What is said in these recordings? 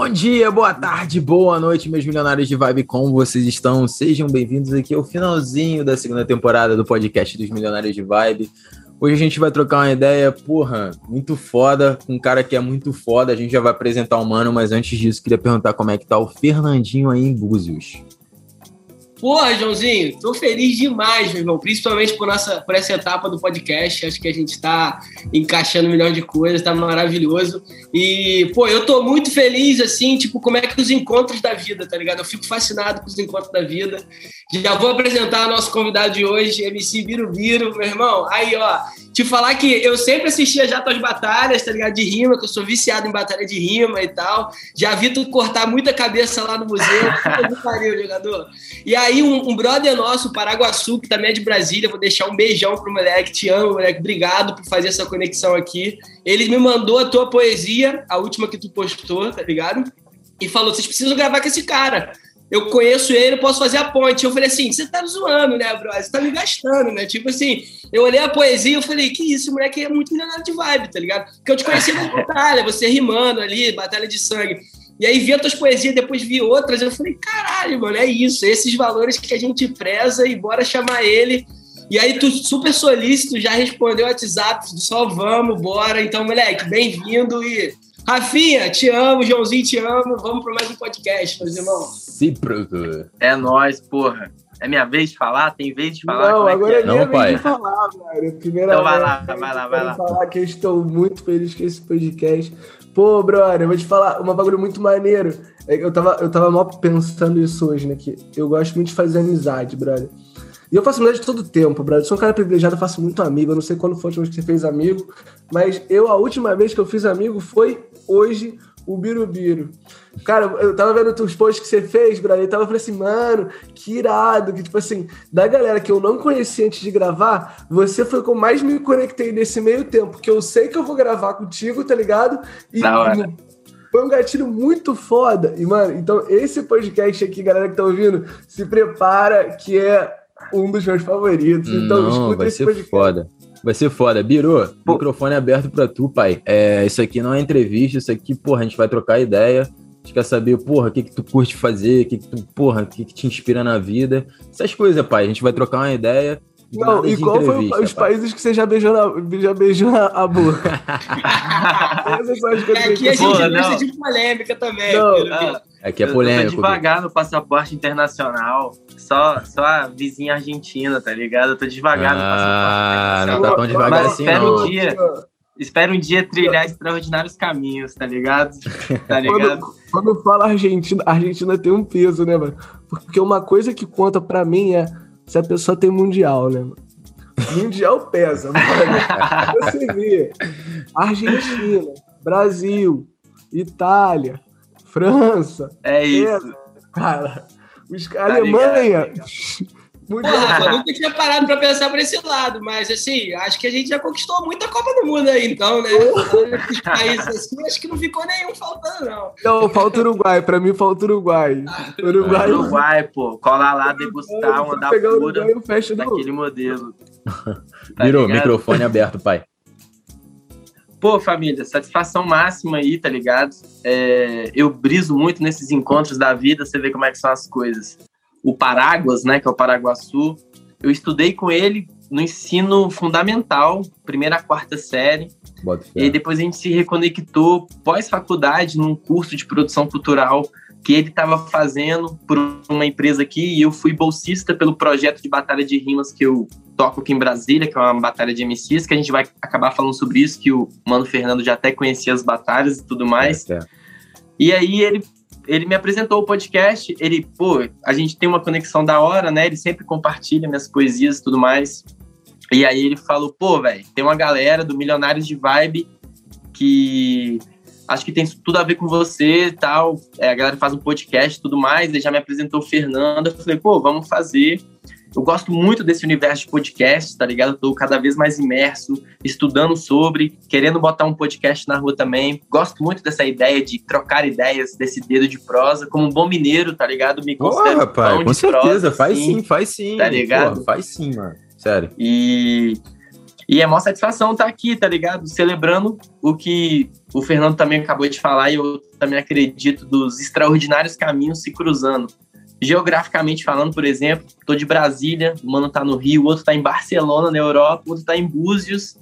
Bom dia, boa tarde, boa noite, meus milionários de vibe, como vocês estão? Sejam bem-vindos aqui ao finalzinho da segunda temporada do podcast dos Milionários de Vibe. Hoje a gente vai trocar uma ideia, porra, muito foda, com um cara que é muito foda. A gente já vai apresentar o mano, mas antes disso, queria perguntar como é que tá o Fernandinho aí em Búzios. Porra, Joãozinho, tô feliz demais, meu irmão, principalmente por, nossa, por essa etapa do podcast. Acho que a gente tá encaixando um milhão de coisas, tá maravilhoso. E, pô, eu tô muito feliz, assim, tipo, como é que os encontros da vida, tá ligado? Eu fico fascinado com os encontros da vida. Já vou apresentar o nosso convidado de hoje, MC Birubiru, meu irmão. Aí, ó, te falar que eu sempre assistia já tuas batalhas, tá ligado? De rima, que eu sou viciado em batalha de rima e tal. Já vi tu cortar muita cabeça lá no museu. pariu, jogador. E aí, um, um brother nosso, Paraguaçu, que também é de Brasília, vou deixar um beijão pro moleque. Te amo, moleque. Obrigado por fazer essa conexão aqui. Ele me mandou a tua poesia, a última que tu postou, tá ligado? E falou: vocês precisam gravar com esse cara eu conheço ele, posso fazer a ponte. Eu falei assim, você tá zoando, né, bro? Você tá me gastando, né? Tipo assim, eu olhei a poesia e falei, que isso, moleque é muito milionário de vibe, tá ligado? Porque eu te conheci na batalha, você rimando ali, batalha de sangue. E aí vi outras poesias, depois vi outras, eu falei, caralho, mano, é isso, esses valores que a gente preza e bora chamar ele. E aí tu super solícito, já respondeu o WhatsApp, só vamos, bora. Então, moleque, bem-vindo e Rafinha, te amo, Joãozinho, te amo. Vamos para mais um podcast, meus irmãos. Recíproco. É nós, porra. É minha vez de falar? Tem vez de falar? Não, é agora é, é minha vez de falar, velho. Primeira então vai lá, vai lá, vai lá. falar que eu estou muito feliz com esse podcast. Pô, brother, eu vou te falar uma bagulho muito maneiro. É eu tava, eu tava mal pensando isso hoje, né? Que eu gosto muito de fazer amizade, brother. E eu faço amizade todo tempo, brother. Eu sou um cara privilegiado, eu faço muito amigo. Eu não sei quando foi a última vez que você fez amigo, mas eu, a última vez que eu fiz amigo foi hoje, o Birubiru. Cara, eu tava vendo os posts que você fez, brother, e tava falando assim, mano, que irado, que tipo assim, da galera que eu não conhecia antes de gravar, você foi com mais me conectei nesse meio tempo, que eu sei que eu vou gravar contigo, tá ligado? E, da hora. Foi um gatilho muito foda. E, mano, então esse podcast aqui, galera que tá ouvindo, se prepara que é um dos meus favoritos. Então, Não, escuta vai esse ser podcast. foda. Vai ser foda. Biru, Pô. microfone aberto pra tu, pai. É, isso aqui não é entrevista, isso aqui, porra, a gente vai trocar ideia. A gente quer saber, porra, o que que tu curte fazer, o que que tu, porra, o que que te inspira na vida. Essas coisas, pai. A gente vai trocar uma ideia. Não, e qual foi os pai. países que você já beijou na, já beijou na a boca? Essas são as coisas e aqui a gente Porra, gosta de polêmica também. Não, ah, aqui é polêmico. Eu tô devagar no passaporte internacional. Só, só a vizinha argentina, tá ligado? Eu tô devagar ah, no passaporte internacional. Não tá tão devagar Mas assim, espera não. um dia. Espero um dia trilhar extraordinários caminhos, tá ligado? Tá ligado? Quando, quando fala Argentina, a Argentina tem um peso, né, mano? Porque uma coisa que conta pra mim é se a pessoa tem mundial, né? Mundial pesa, mano. Você vê Argentina, Brasil, Itália, França. É isso. cara, os, tá Alemanha. Ligado, Porra, eu nunca tinha parado pra pensar por esse lado, mas assim, acho que a gente já conquistou muita Copa do Mundo aí, então, né? Os países assim, acho que não ficou nenhum faltando, não. Não, falta Uruguai, pra mim falta Uruguai. Ah, Uruguai, Uruguai, pô. Colar lá, degustar uma da pura daquele modelo. Tá Virou, ligado? microfone aberto, pai. Pô, família, satisfação máxima aí, tá ligado? É, eu briso muito nesses encontros da vida, você vê como é que são as coisas o Paráguas, né, que é o Paraguaçu. Eu estudei com ele no ensino fundamental, primeira a quarta série. E depois a gente se reconectou pós-faculdade num curso de produção cultural que ele estava fazendo por uma empresa aqui e eu fui bolsista pelo projeto de batalha de rimas que eu toco aqui em Brasília, que é uma batalha de MCs, que a gente vai acabar falando sobre isso, que o Mano Fernando já até conhecia as batalhas e tudo mais. É, é. E aí ele ele me apresentou o podcast, ele, pô, a gente tem uma conexão da hora, né? Ele sempre compartilha minhas poesias e tudo mais. E aí ele falou, pô, velho, tem uma galera do Milionários de Vibe que acho que tem tudo a ver com você e tal. É, a galera faz um podcast e tudo mais. Ele já me apresentou o Fernando. Eu falei, pô, vamos fazer. Eu gosto muito desse universo de podcast, tá ligado? Eu tô cada vez mais imerso, estudando sobre, querendo botar um podcast na rua também. Gosto muito dessa ideia de trocar ideias, desse dedo de prosa. Como um bom mineiro, tá ligado? Me considero oh, rapaz, com certeza, prosa, faz sim, faz sim. Tá ligado? Porra, faz sim, mano. Sério. E E é uma satisfação estar aqui, tá ligado? Celebrando o que o Fernando também acabou de falar e eu também acredito dos extraordinários caminhos se cruzando. Geograficamente falando, por exemplo, tô de Brasília, o mano tá no Rio, o outro tá em Barcelona, na Europa, o outro tá em Búzios,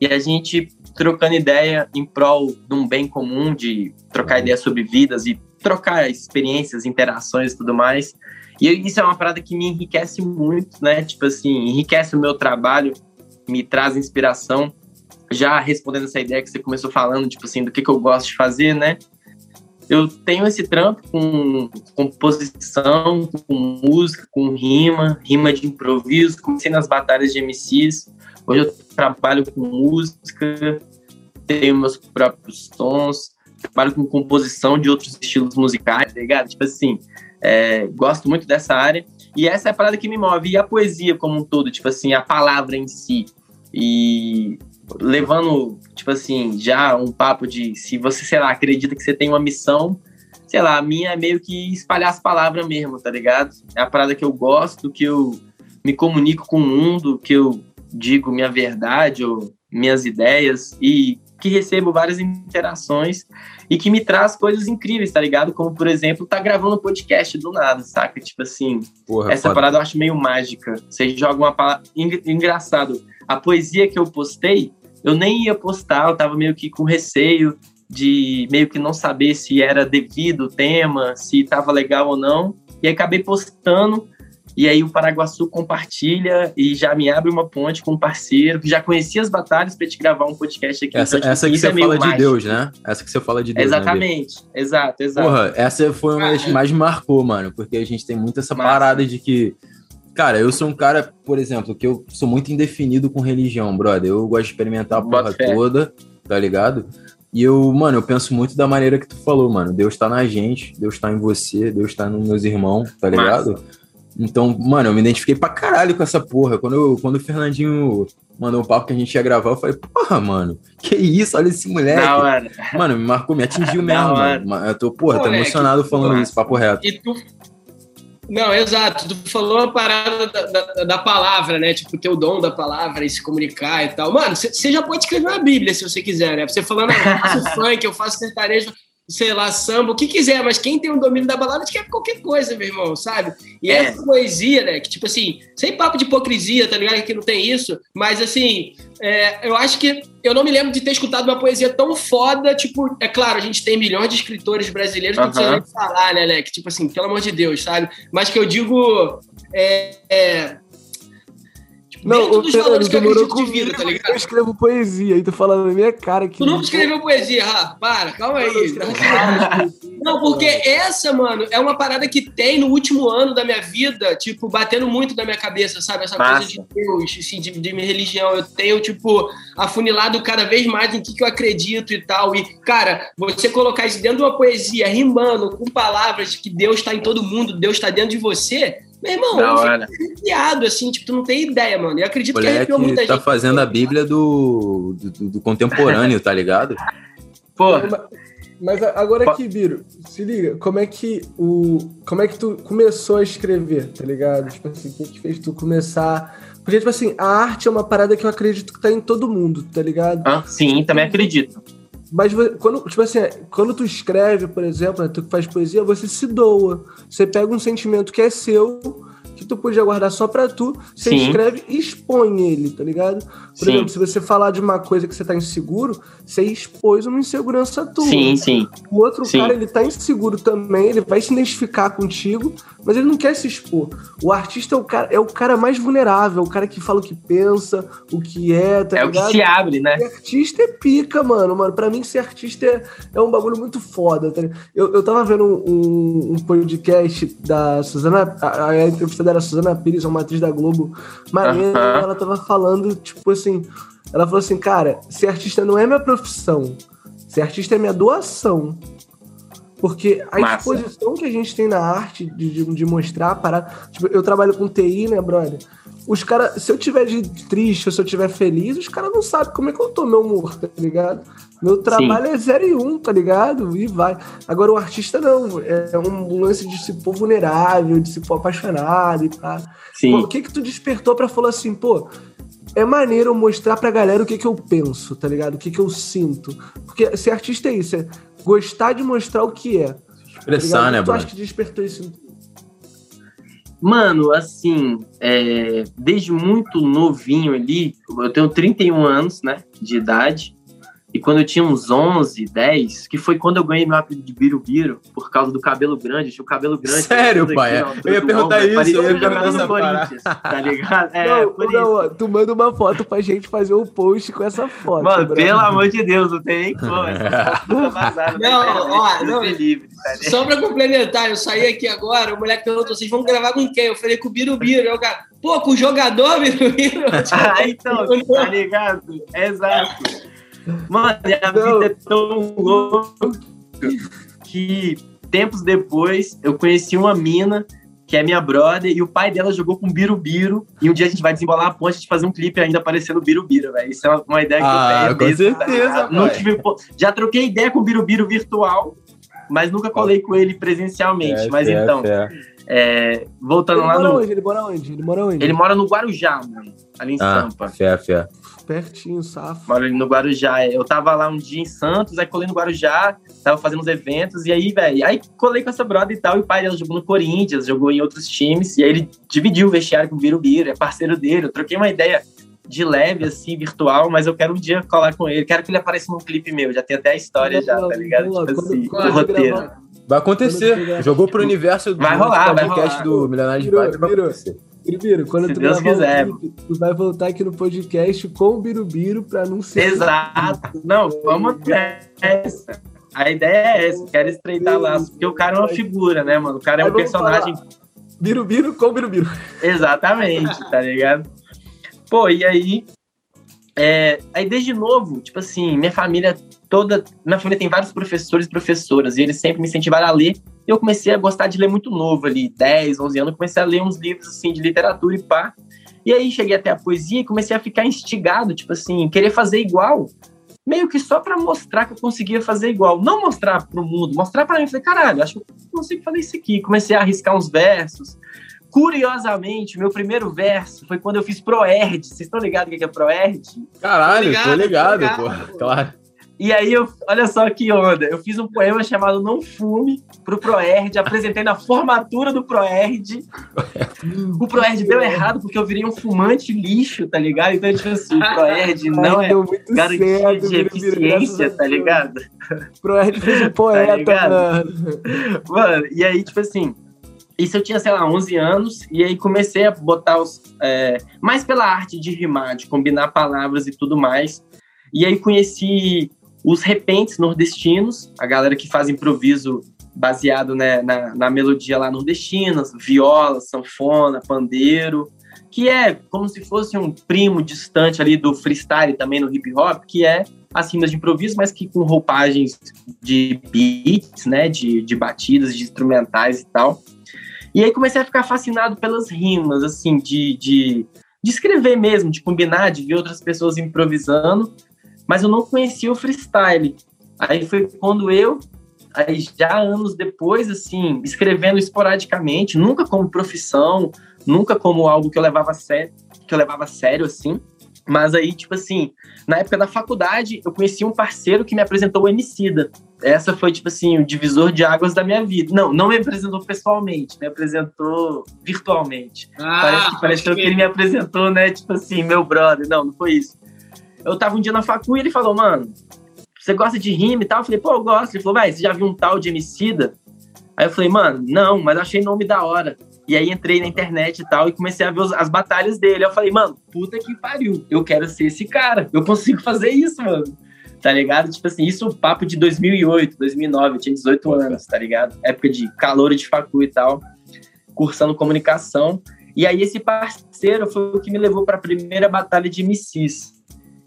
e a gente trocando ideia em prol de um bem comum, de trocar uhum. ideias sobre vidas e trocar experiências, interações e tudo mais. E isso é uma parada que me enriquece muito, né? Tipo assim, enriquece o meu trabalho, me traz inspiração. Já respondendo essa ideia que você começou falando, tipo assim, do que, que eu gosto de fazer, né? Eu tenho esse trampo com composição, com música, com rima, rima de improviso. Comecei nas batalhas de MCs. Hoje eu trabalho com música, tenho meus próprios tons, trabalho com composição de outros estilos musicais, tá ligado? Tipo assim, é, gosto muito dessa área. E essa é a parada que me move. E a poesia como um todo, tipo assim, a palavra em si. E levando, tipo assim, já um papo de se você, sei lá, acredita que você tem uma missão, sei lá, a minha é meio que espalhar as palavras mesmo, tá ligado? É a parada que eu gosto, que eu me comunico com o mundo, que eu digo minha verdade ou minhas ideias e que recebo várias interações e que me traz coisas incríveis, tá ligado? Como, por exemplo, tá gravando um podcast do nada, saca? Tipo assim, Porra, essa foda. parada eu acho meio mágica. Você joga uma palavra. Engraçado, a poesia que eu postei, eu nem ia postar, eu tava meio que com receio de meio que não saber se era devido o tema, se tava legal ou não. E acabei postando e aí o Paraguaçu compartilha e já me abre uma ponte com um parceiro que já conhecia as batalhas para te gravar um podcast aqui. Essa, então, tipo, essa que você é fala de Deus, né? Essa que você fala de Deus. Né, Exatamente, né, exato, exato. Porra, essa foi uma das que mais marcou, mano, porque a gente tem muito essa Massa. parada de que. Cara, eu sou um cara, por exemplo, que eu sou muito indefinido com religião, brother. Eu gosto de experimentar a porra toda, tá ligado? E eu, mano, eu penso muito da maneira que tu falou, mano. Deus tá na gente, Deus tá em você, Deus tá nos meus irmãos, tá ligado? Massa. Então, mano, eu me identifiquei pra caralho com essa porra. Quando, eu, quando o Fernandinho mandou o papo que a gente ia gravar, eu falei, porra, mano, que isso? Olha esse moleque. Mano. mano, me marcou, me atingiu mesmo, mano. Eu tô, porra, tô emocionado falando isso, papo reto. E tu... Não, exato. Tu falou uma parada da, da, da, palavra, né? Tipo, ter o dom da palavra e se comunicar e tal. Mano, você já pode escrever uma Bíblia se você quiser, né? Você falando, ah, eu faço funk, eu faço sertanejo sei lá, samba, o que quiser, mas quem tem o domínio da balada quer qualquer coisa, meu irmão, sabe? E é. essa poesia, né, que tipo assim, sem papo de hipocrisia, tá ligado? Que não tem isso, mas assim, é, eu acho que eu não me lembro de ter escutado uma poesia tão foda, tipo, é claro, a gente tem milhões de escritores brasileiros que não precisa nem falar, né, Leque? Tipo assim, pelo amor de Deus, sabe? Mas que eu digo. É, não, o Fernando, tu morou comigo, vida, tá ligado? Eu escrevo poesia e tu falando na minha cara que. Tu nunca escreveu poesia, Rafa? Para, calma aí. Não, porque essa, mano, é uma parada que tem no último ano da minha vida, tipo, batendo muito na minha cabeça, sabe? Essa Massa. coisa de Deus, assim, de, de minha religião. Eu tenho, tipo, afunilado cada vez mais em que, que eu acredito e tal. E, cara, você colocar isso dentro de uma poesia, rimando com palavras que Deus está em todo mundo, Deus está dentro de você meu irmão, da eu fico assim, tipo, tu não tem ideia, mano. Eu acredito Moleque que arrepiou muita tá gente. tá fazendo a Bíblia do, do, do contemporâneo, tá ligado? Porra. Mas agora aqui, Biro, se liga, como é que o. Como é que tu começou a escrever, tá ligado? Tipo assim, o que, que fez tu começar. Porque, tipo assim, a arte é uma parada que eu acredito que tá em todo mundo, tá ligado? Ah, sim, também acredito. Mas quando, tipo assim, quando tu escreve, por exemplo, né, tu faz poesia, você se doa. Você pega um sentimento que é seu que tu podia guardar só pra tu, você Sim. escreve e expõe ele, tá ligado? Por sim. exemplo, se você falar de uma coisa que você tá inseguro, você expôs uma insegurança tua. Sim, sim. O outro sim. cara, ele tá inseguro também, ele vai se identificar contigo, mas ele não quer se expor. O artista é o cara, é o cara mais vulnerável, o cara que fala o que pensa, o que é, tá é ligado? É o que se abre, né? E artista é pica, mano. Mano, pra mim ser artista é, é um bagulho muito foda, tá eu, eu tava vendo um, um podcast da Suzana, a, a entrevista era Suzana Pires, uma atriz da Globo, maneira, ela tava falando, tipo assim, ela falou assim, cara, ser artista não é minha profissão, ser artista é minha doação. Porque a Massa. exposição que a gente tem na arte de, de, de mostrar para Tipo, eu trabalho com TI, né, brother? Os caras, se eu tiver de triste ou se eu tiver feliz, os caras não sabem como é que eu tô, meu humor, tá ligado? Meu trabalho Sim. é zero e um, tá ligado? E vai. Agora o artista não, é um lance de se pôr vulnerável, de se pôr apaixonado e tal. Sim. Pô, o que que tu despertou para falar assim, pô, é maneiro mostrar pra galera o que, que eu penso, tá ligado? O que, que eu sinto. Porque ser artista é isso, é gostar de mostrar o que é. Expressar, tá né, Tu acha que despertou isso? Mano, assim, é, desde muito novinho ali, eu tenho 31 anos, né, de idade, e quando eu tinha uns 11, 10, que foi quando eu ganhei meu apelido de Birubiru, por causa do cabelo grande, eu tinha o cabelo grande. Sério, aqui pai? na Eu ia perguntar ombro, isso, eu ia perguntar essa Corinthians, tá ligado? É, não, por não, isso. tu manda uma foto pra gente fazer um post com essa foto. Mano, pelo amor de Deus, não tem nem como. Essa foto tá vazada. Não, ó, não. livre, tá ligado? Só pra complementar, eu saí aqui agora, o moleque perguntou, vocês vão gravar com quem? Eu falei com o Birubiru. Eu, cara, pô, com o jogador Birubiru? Ah, então, tá ligado? Exato. Mano, a Não. vida é tão louca que tempos depois eu conheci uma mina que é minha brother, e o pai dela jogou com Birubiru, e um dia a gente vai desembolar a ponte de fazer um clipe ainda aparecendo Birubiru, velho. Isso é uma, uma ideia que Ah, eu tenho. com certeza, pai. tive Já troquei ideia com o Birubiru virtual, mas nunca colei com ele presencialmente. mas Fé, então, fé. É, voltando Ele lá mora no... onde? Ele mora onde? Ele mora onde? Ele mora no Guarujá, mano, ali em Ah, Sampa. fé, fé. Pertinho, safo. Moro ali no Guarujá. Eu tava lá um dia em Santos, aí colei no Guarujá, tava fazendo uns eventos, e aí, velho, aí colei com essa brother e tal, e o pai dela jogou no Corinthians, jogou em outros times, e aí ele dividiu o vestiário com o Birubiru, é parceiro dele. Eu troquei uma ideia de leve, assim, virtual, mas eu quero um dia colar com ele. Quero que ele apareça num clipe meu, já tem até a história já, tá ligado? Tipo assim, o roteiro. gravar- Vai acontecer. Jogou pro universo do Vai rolar, vai podcast rolar. do Milionário de. Vai acontecer. Birubiru, quando Se tu Deus quiser. clipe, tu vai voltar aqui no podcast com o Birubiru pra não ser. Exato. Não, vamos essa. A ideia é essa, quero estreitar laço, porque o cara é uma figura, né, mano? O cara é um personagem Birubiru com Birubiru. Exatamente, tá ligado? Pô, e aí. é, aí desde novo, tipo assim, minha família toda. Minha família tem vários professores e professoras, e eles sempre me incentivaram a ler. E eu comecei a gostar de ler muito novo ali, 10, 11 anos, eu comecei a ler uns livros assim de literatura e pá. E aí cheguei até a poesia e comecei a ficar instigado, tipo assim, querer fazer igual. Meio que só pra mostrar que eu conseguia fazer igual. Não mostrar pro mundo, mostrar pra mim. Falei, caralho, acho que eu consigo fazer isso aqui. Comecei a arriscar uns versos. Curiosamente, meu primeiro verso foi quando eu fiz Proerd. Vocês estão ligados o que é Proerd? Caralho, tô Tô ligado, ligado, pô. pô. Claro. E aí, eu, olha só que onda. Eu fiz um poema chamado Não Fume pro Proerd, apresentei na formatura do Proerd. O Proerd deu errado porque eu virei um fumante lixo, tá ligado? Então, tipo assim, o Proerd não é deu muito garantia certo, de eficiência, tá ligado? Proerd fez um poeta, ligado? mano. Mano, e aí, tipo assim, isso eu tinha, sei lá, 11 anos, e aí comecei a botar os. é, mais pela arte de rimar, de combinar palavras e tudo mais. E aí conheci os repentes nordestinos, a galera que faz improviso baseado né, na, na melodia lá nordestina, viola, sanfona, pandeiro, que é como se fosse um primo distante ali do freestyle também no hip hop, que é as rimas de improviso, mas que com roupagens de beats, né, de, de batidas, de instrumentais e tal. E aí comecei a ficar fascinado pelas rimas, assim, de, de, de escrever mesmo, de combinar, de ver outras pessoas improvisando, mas eu não conhecia o freestyle. Aí foi quando eu, aí já anos depois, assim, escrevendo esporadicamente, nunca como profissão, nunca como algo que eu levava a sério, que eu levava sério, assim, mas aí, tipo assim, na época da faculdade, eu conheci um parceiro que me apresentou o Emicida. Essa foi, tipo assim, o divisor de águas da minha vida. Não, não me apresentou pessoalmente, me apresentou virtualmente. Ah, parece que pareceu que ele me apresentou, né? Tipo assim, meu brother. Não, não foi isso. Eu tava um dia na facu e ele falou, mano, você gosta de rima e tal? Eu falei, pô, eu gosto. Ele falou, vai, você já viu um tal de Emicida? Aí eu falei, mano, não, mas achei nome da hora. E aí entrei na internet e tal e comecei a ver os- as batalhas dele. Eu falei, mano, puta que pariu. Eu quero ser esse cara. Eu consigo fazer isso, mano. Tá ligado? Tipo assim, isso papo de 2008, 2009. Eu tinha 18 Nossa. anos, tá ligado? Época de calor de facu e tal. Cursando comunicação. E aí esse parceiro foi o que me levou para a primeira batalha de MCs.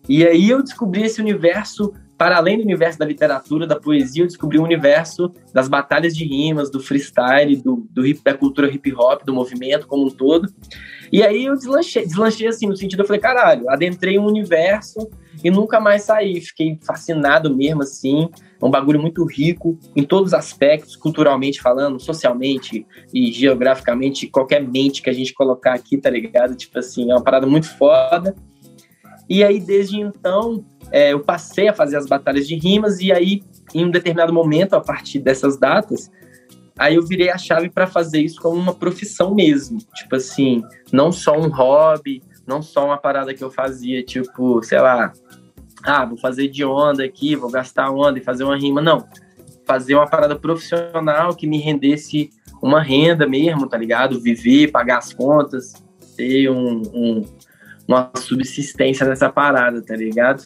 E aí eu descobri esse universo, para além do universo da literatura, da poesia, eu descobri o universo das batalhas de rimas, do freestyle, do, do hip, da cultura hip hop, do movimento como um todo. E aí eu deslanchei, deslanchei assim, no sentido, eu falei, caralho, adentrei um universo e nunca mais saí. Fiquei fascinado mesmo, assim. É um bagulho muito rico em todos os aspectos, culturalmente falando, socialmente e geograficamente, qualquer mente que a gente colocar aqui, tá ligado? Tipo assim, é uma parada muito foda. E aí, desde então, é, eu passei a fazer as batalhas de rimas, e aí, em um determinado momento, a partir dessas datas, aí eu virei a chave para fazer isso como uma profissão mesmo. Tipo assim, não só um hobby, não só uma parada que eu fazia, tipo, sei lá, ah, vou fazer de onda aqui, vou gastar onda e fazer uma rima. Não. Fazer uma parada profissional que me rendesse uma renda mesmo, tá ligado? Viver, pagar as contas, ter um, um uma subsistência nessa parada, tá ligado?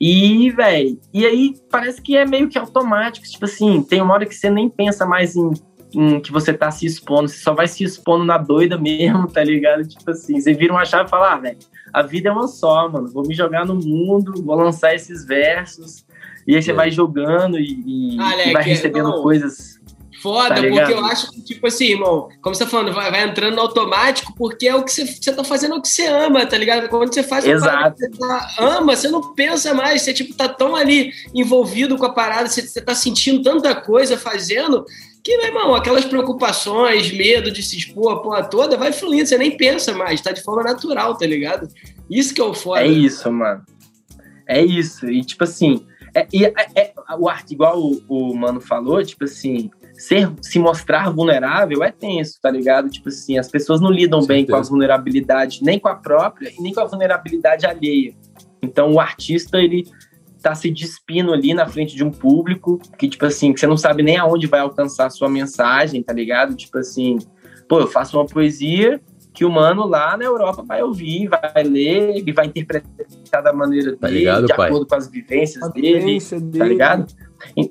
E, velho, e aí parece que é meio que automático, tipo assim, tem uma hora que você nem pensa mais em, em, que você tá se expondo, você só vai se expondo na doida mesmo, tá ligado? Tipo assim, você vira uma chave e fala, ah, velho, a vida é uma só, mano, vou me jogar no mundo, vou lançar esses versos, e aí você é. vai jogando e, e, ah, e vai recebendo não. coisas Foda, tá porque eu acho que, tipo assim, irmão, como você tá falando, vai, vai, entrando no automático, porque é o que você, você tá fazendo é o que você ama, tá ligado? Quando você faz Exato. que você tá, ama, você não pensa mais, você, tipo, tá tão ali envolvido com a parada, você, você tá sentindo tanta coisa fazendo, que, meu irmão, aquelas preocupações, medo de se expor, a porra toda, vai fluindo, você nem pensa mais, tá de forma natural, tá ligado? Isso que é o foda. É isso, mano. É isso. E, tipo assim, é, é, é, o arte, igual o, o Mano falou, tipo assim, ser, se mostrar vulnerável é tenso, tá ligado? Tipo assim, as pessoas não lidam com bem com a vulnerabilidade, nem com a própria e nem com a vulnerabilidade alheia. Então o artista, ele tá se despindo ali na frente de um público que, tipo assim, que você não sabe nem aonde vai alcançar a sua mensagem, tá ligado? Tipo assim, pô, eu faço uma poesia que o mano lá na Europa vai ouvir, vai ler e vai interpretar da maneira tá dele, ligado, de pai? acordo com as vivências dele, dele, tá ligado?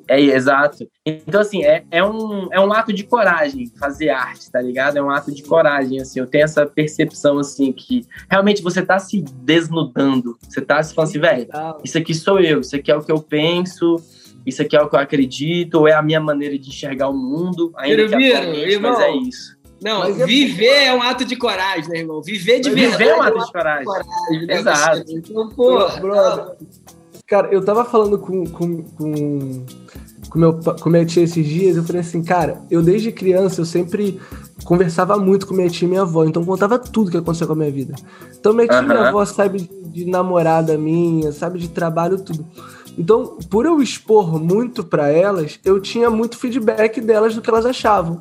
É, exato. Então, assim, é, é, um, é um ato de coragem fazer arte, tá ligado? É um ato de coragem, assim. Eu tenho essa percepção, assim, que realmente você tá se desnudando. Você tá se falando assim, velho, isso aqui sou eu, isso aqui é o que eu penso, isso aqui é o que eu acredito, ou é a minha maneira de enxergar o mundo, ainda que atualmente, mas é isso. Não, Mas viver é... é... um ato de coragem, né, irmão? Viver de Mas verdade. Viver é um ato de coragem. coragem né? Exato. Então, pô, brother. Cara, eu tava falando com, com, com, com, meu, com minha tia esses dias, eu falei assim, cara, eu desde criança, eu sempre conversava muito com minha tia e minha avó, então contava tudo que aconteceu com a minha vida. Então minha tia e minha avó sabe de, de namorada minha, sabe de trabalho, tudo. Então, por eu expor muito para elas, eu tinha muito feedback delas do que elas achavam.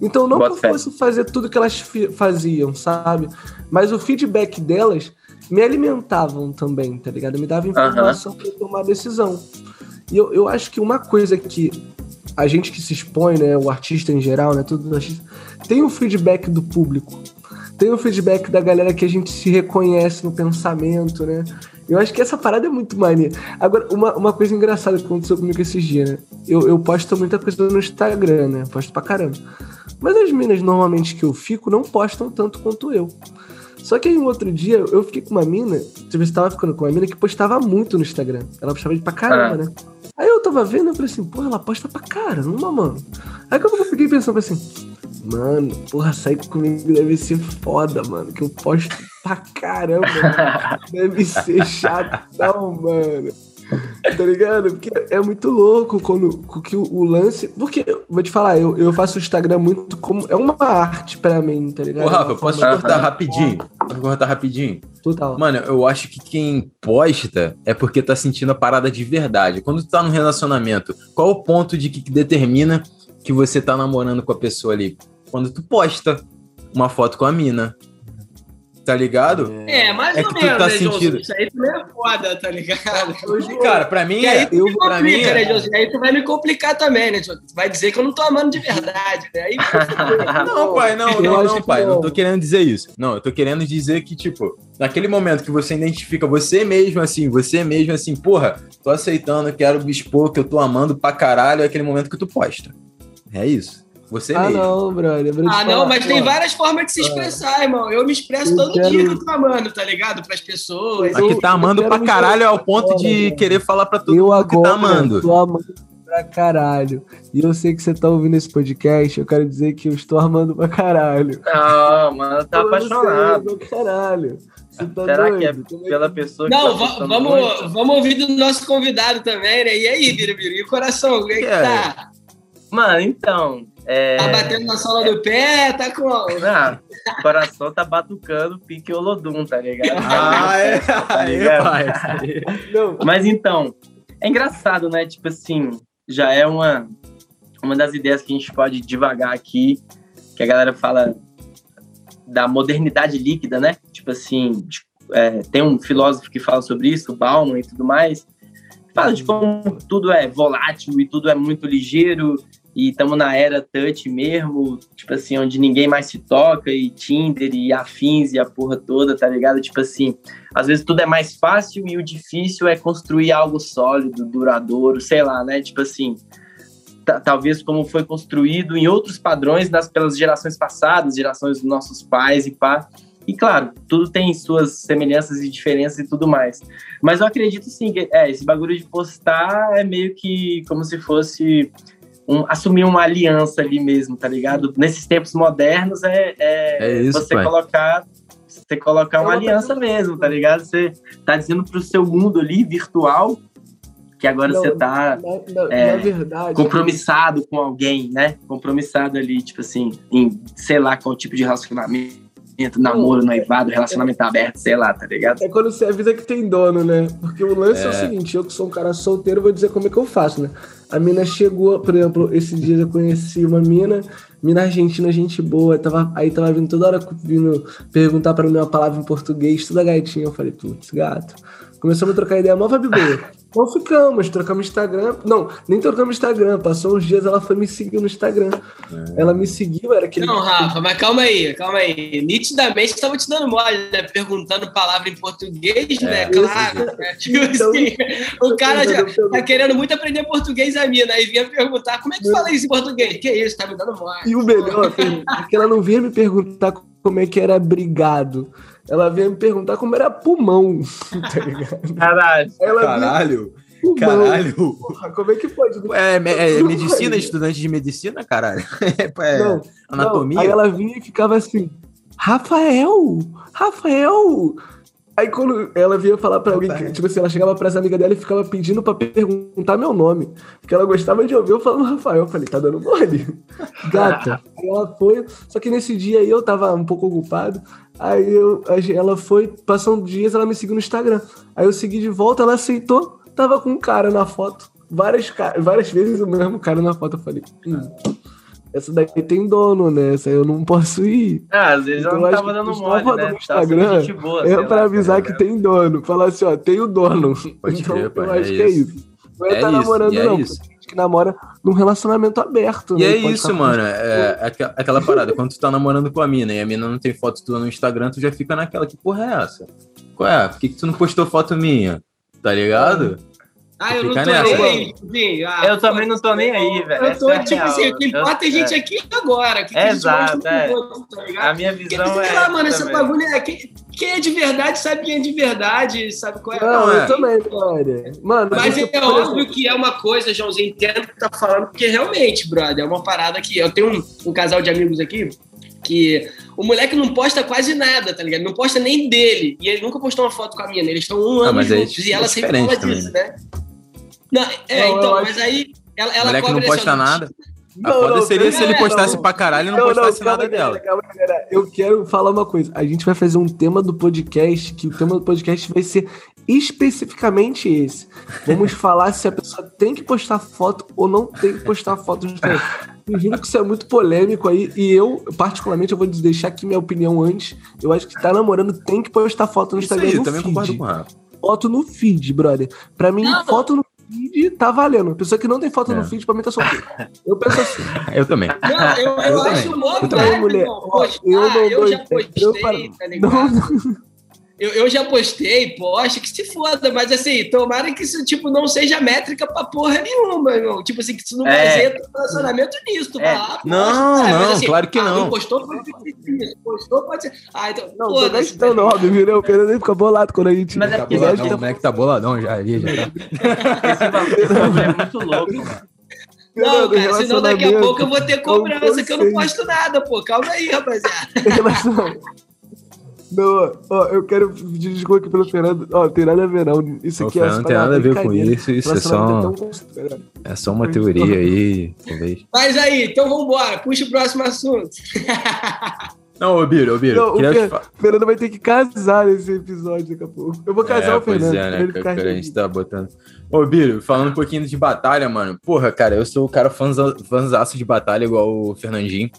Então, não que eu fosse fazer tudo que elas faziam, sabe? Mas o feedback delas me alimentavam também, tá ligado? Me dava informação uhum. para tomar decisão. E eu, eu acho que uma coisa que a gente que se expõe, né, o artista em geral, né, tudo artista, tem o feedback do público. Tem o feedback da galera que a gente se reconhece no pensamento, né? Eu acho que essa parada é muito maneira. Agora, uma, uma coisa engraçada que aconteceu comigo esses dias, né? Eu, eu posto muita coisa no Instagram, né? Posto pra caramba. Mas as minas normalmente que eu fico não postam tanto quanto eu. Só que aí um outro dia eu fiquei com uma mina, você estava ficando com uma mina que postava muito no Instagram. Ela postava de pra caramba, ah. né? Aí eu tava vendo, eu falei assim, porra, ela posta pra caramba, mano. Aí quando eu fiquei pensando assim, mano, porra, sair comigo deve ser foda, mano. Que eu posto pra caramba. deve ser chatão, mano. tá ligado? Porque é muito louco quando que o, o, lance. Porque, vou te falar, eu, eu faço o Instagram muito como. É uma arte pra mim, tá ligado? Ô, Rafa, posso te cortar rapidinho? Posso cortar rapidinho? Total. Mano, eu acho que quem posta é porque tá sentindo a parada de verdade. Quando tu tá num relacionamento, qual o ponto de que determina que você tá namorando com a pessoa ali? Quando tu posta uma foto com a mina tá ligado? É, mais é ou menos, tá né, sentindo... Isso aí também é foda, tá ligado? Hoje, cara, pra mim é... Aí tu eu, complica, mim é... né, Josi? Aí tu vai me complicar também, né, Josi? Vai dizer que eu não tô amando de verdade, né? Aí, não, pai, não, não, não, pai. Não tô querendo dizer isso. Não, eu tô querendo dizer que, tipo, naquele momento que você identifica você mesmo assim, você mesmo assim, porra, tô aceitando, quero me expor, que eu tô amando pra caralho, é aquele momento que tu posta. É isso. Você ah, mesmo. não, brother. Ah, não, mas tem várias formas de se expressar, irmão. Eu me expresso eu todo quero... dia que eu tô amando, tá ligado? Pras pessoas. Aqui tá amando pra caralho ao ponto fora, de né? querer falar pra todo eu mundo agora, que tá amando. Eu tô amando pra caralho. E eu sei que você tá ouvindo esse podcast, eu quero dizer que eu estou amando pra caralho. Não, mano, tá apaixonado. Pra caralho. Tá Será doido? que é pela pessoa que Não, tá vamos, vamos ouvir do nosso convidado também, né? E aí, Bira, E o coração, como é que é. tá? Mano, então, É... Tá batendo na sola do pé, tá com. Não, o coração tá batucando pique Olodum, tá ligado? Ah, é. Tá Aí, ligado? pai. Não, Mas então, é engraçado, né? Tipo assim, já é uma, uma das ideias que a gente pode devagar aqui, que a galera fala da modernidade líquida, né? Tipo assim, é, tem um filósofo que fala sobre isso, o Bauman e tudo mais, fala de como tudo é volátil e tudo é muito ligeiro e estamos na era touch mesmo, tipo assim, onde ninguém mais se toca e Tinder e afins e a porra toda, tá ligado? Tipo assim, às vezes tudo é mais fácil e o difícil é construir algo sólido, duradouro, sei lá, né? Tipo assim, ta- talvez como foi construído em outros padrões nas, pelas gerações passadas, gerações dos nossos pais e pá. E claro, tudo tem suas semelhanças e diferenças e tudo mais. Mas eu acredito sim que é, esse bagulho de postar é meio que como se fosse um- assumir uma aliança ali mesmo, tá ligado? Nesses tempos modernos é, é, É isso, você pai. colocar você colocar uma É aliança mesmo, tá ligado? Você tá dizendo pro seu mundo ali virtual que agora Não, você tá na, na- É, na verdade. compromissado com alguém, né? Compromissado ali, tipo assim, em sei lá qual tipo de relacionamento, namoro, noivado, relacionamento aberto, sei lá, tá ligado? É quando você avisa que tem dono, né? Porque o lance é. o É. seguinte, eu que sou um cara solteiro, vou dizer como é que eu faço, né? A mina chegou, por exemplo, esse dia eu conheci uma mina, mina argentina, gente boa, tava, aí tava vindo toda hora vindo perguntar pra mim uma palavra em português, toda gatinha, eu falei, putz, gato. Começamos a trocar ideia, mó vibe boa. Então ficamos, trocamos Instagram. Não, nem trocamos Instagram. Passou uns dias, ela foi me seguir no Instagram. Ela me seguiu, era aquele. Não, Rafa, mas calma aí, calma aí. Nitidamente estava te dando mole, né? Perguntando palavra em português, né? É, Claro. né? Tipo Então, assim, o cara já tá querendo muito aprender português a mina. Aí vinha perguntar, como é que fala isso em português? Que isso, tá me dando mole. E o melhor é que ela não vinha me perguntar como é que era brigado. Ela vinha me perguntar como era pulmão. Tá ligado? Caralho. Ela Caralho. pulmão. Caralho. Porra, como é que pode? É, me- é medicina, estudante de medicina, caralho? É, Não, anatomia? Não, aí ela vinha e ficava assim, Rafael, Rafael. Aí quando ela vinha falar pra alguém, que, tipo assim, ela chegava pra essa amiga dela e ficava pedindo pra perguntar meu nome. Porque ela gostava de ouvir eu falando Rafael. Eu falei, tá dando mole? Gata. Aí ela foi, só que nesse dia aí eu tava um pouco ocupado. Aí eu, ela foi, passando dias, ela me seguiu no Instagram. Aí eu segui de volta, ela aceitou, tava com um cara na foto. Várias, várias vezes o mesmo cara na foto. Eu falei, hum, essa daí tem dono, né? Essa aí eu não posso ir. Ah, às vezes Então, não acho tava dando mole, né? no Instagram gente boa, É pra lá, avisar tá que tem dono. Falar assim, ó, tem o dono. Pode então, crer, pai, eu é acho que é isso. isso. Não é, É tá isso, namorando, é não. isso. Tem gente que namora num relacionamento aberto. E né? é Pode isso, mano. É aqua- aquela parada. Quando tu tá namorando com a mina e a mina não tem foto tua no Instagram, tu já fica naquela. Que porra é essa? Qual é? Por que, que tu não postou foto minha? Tá ligado? Ah, eu não tô nessa. nem aí. Ah, Eu também não tô nem aí, velho. Eu tô, Essa é tipo real. assim, o que importa é a gente Eu- aqui e agora. Que, É, exato, é. outro, tá? A minha visão sei é. lá, mano, essa bagulho é. Quem, quem é de verdade sabe quem é de verdade, sabe qual é. Não, Não, eu é. também, brother. Mano, Mas é óbvio exemplo, que é uma coisa, Joãozinho, entendo o que tá falando, porque realmente, brother, é uma parada que. Eu tenho um, um casal de amigos aqui que o moleque não posta quase nada, tá ligado? Não posta nem dele. E ele nunca postou uma foto com a mina. Eles estão um Ah, ano mas aí juntos. é e ela sempre fala disso, né? Não, é, Não, então, mas aí. Ela, O ela moleque não posta nada. A Não, foda não, seria se ele não, postasse não. pra caralho e não, postasse calma, nada dela. Eu quero falar uma coisa. A gente vai fazer um tema do podcast, que o tema do podcast vai ser especificamente esse. Vamos falar se a pessoa tem que postar foto ou não tem que postar foto no Instagram. Eu juro que isso é muito polêmico aí. E eu, particularmente, eu vou deixar aqui minha opinião antes. Eu acho que tá namorando tem que postar foto no Isso Instagram. aí, eu no também feed. concordo com o Rafa. Foto no feed, brother. Pra mim, Não. foto no feed tá valendo. Pessoa que não tem foto É. no feed, pra mim tá solteiro. Eu penso assim. Eu também. Não, eu, eu, Eu acho também. mó Eu também, mulher. postar, eu não eu já postei, Eu tá ligado? Não, Eu, eu já postei, posta, que se foda, mas assim, tomara que isso, tipo, não seja métrica pra porra nenhuma, irmão. Tipo assim, que isso não É. baseia teu relacionamento nisso. Tu É. vai lá, posta, Não, não, claro que ah, não. postou, pode ser isso. Postou, pode ser. Ah, então, Não, tô foda-se, gastando, tá óbvio, viu? O Pedro nem fica bolado quando a gente. Mas é Tá boladão, o moleque tá boladão já. ali, já tá. Esse bagulho, é muito louco, mano. Não, do cara, senão daqui a pouco eu vou ter é cobrança que eu não posto nada, pô. Calma aí, rapaziada. Não, ó, eu quero pedir desculpa aqui pelo Fernando. Ó, tem nada a ver, não. Isso O aqui é Fernando não tem nada a ver com isso, isso é só, é é só uma teoria aí, talvez. Mas aí, então vambora, puxa o próximo assunto. Não, ô Biro, ô Biro, Não, o Fer- fa- O Fernando vai ter que casar nesse episódio daqui a pouco. Eu vou casar é, o Fernando. Pois é, né? ficar que a gente tá botando. Ô, Biro, falando um pouquinho de batalha, mano. Porra, cara, eu sou o cara fãza- fãzaço de batalha, igual o Fernandinho.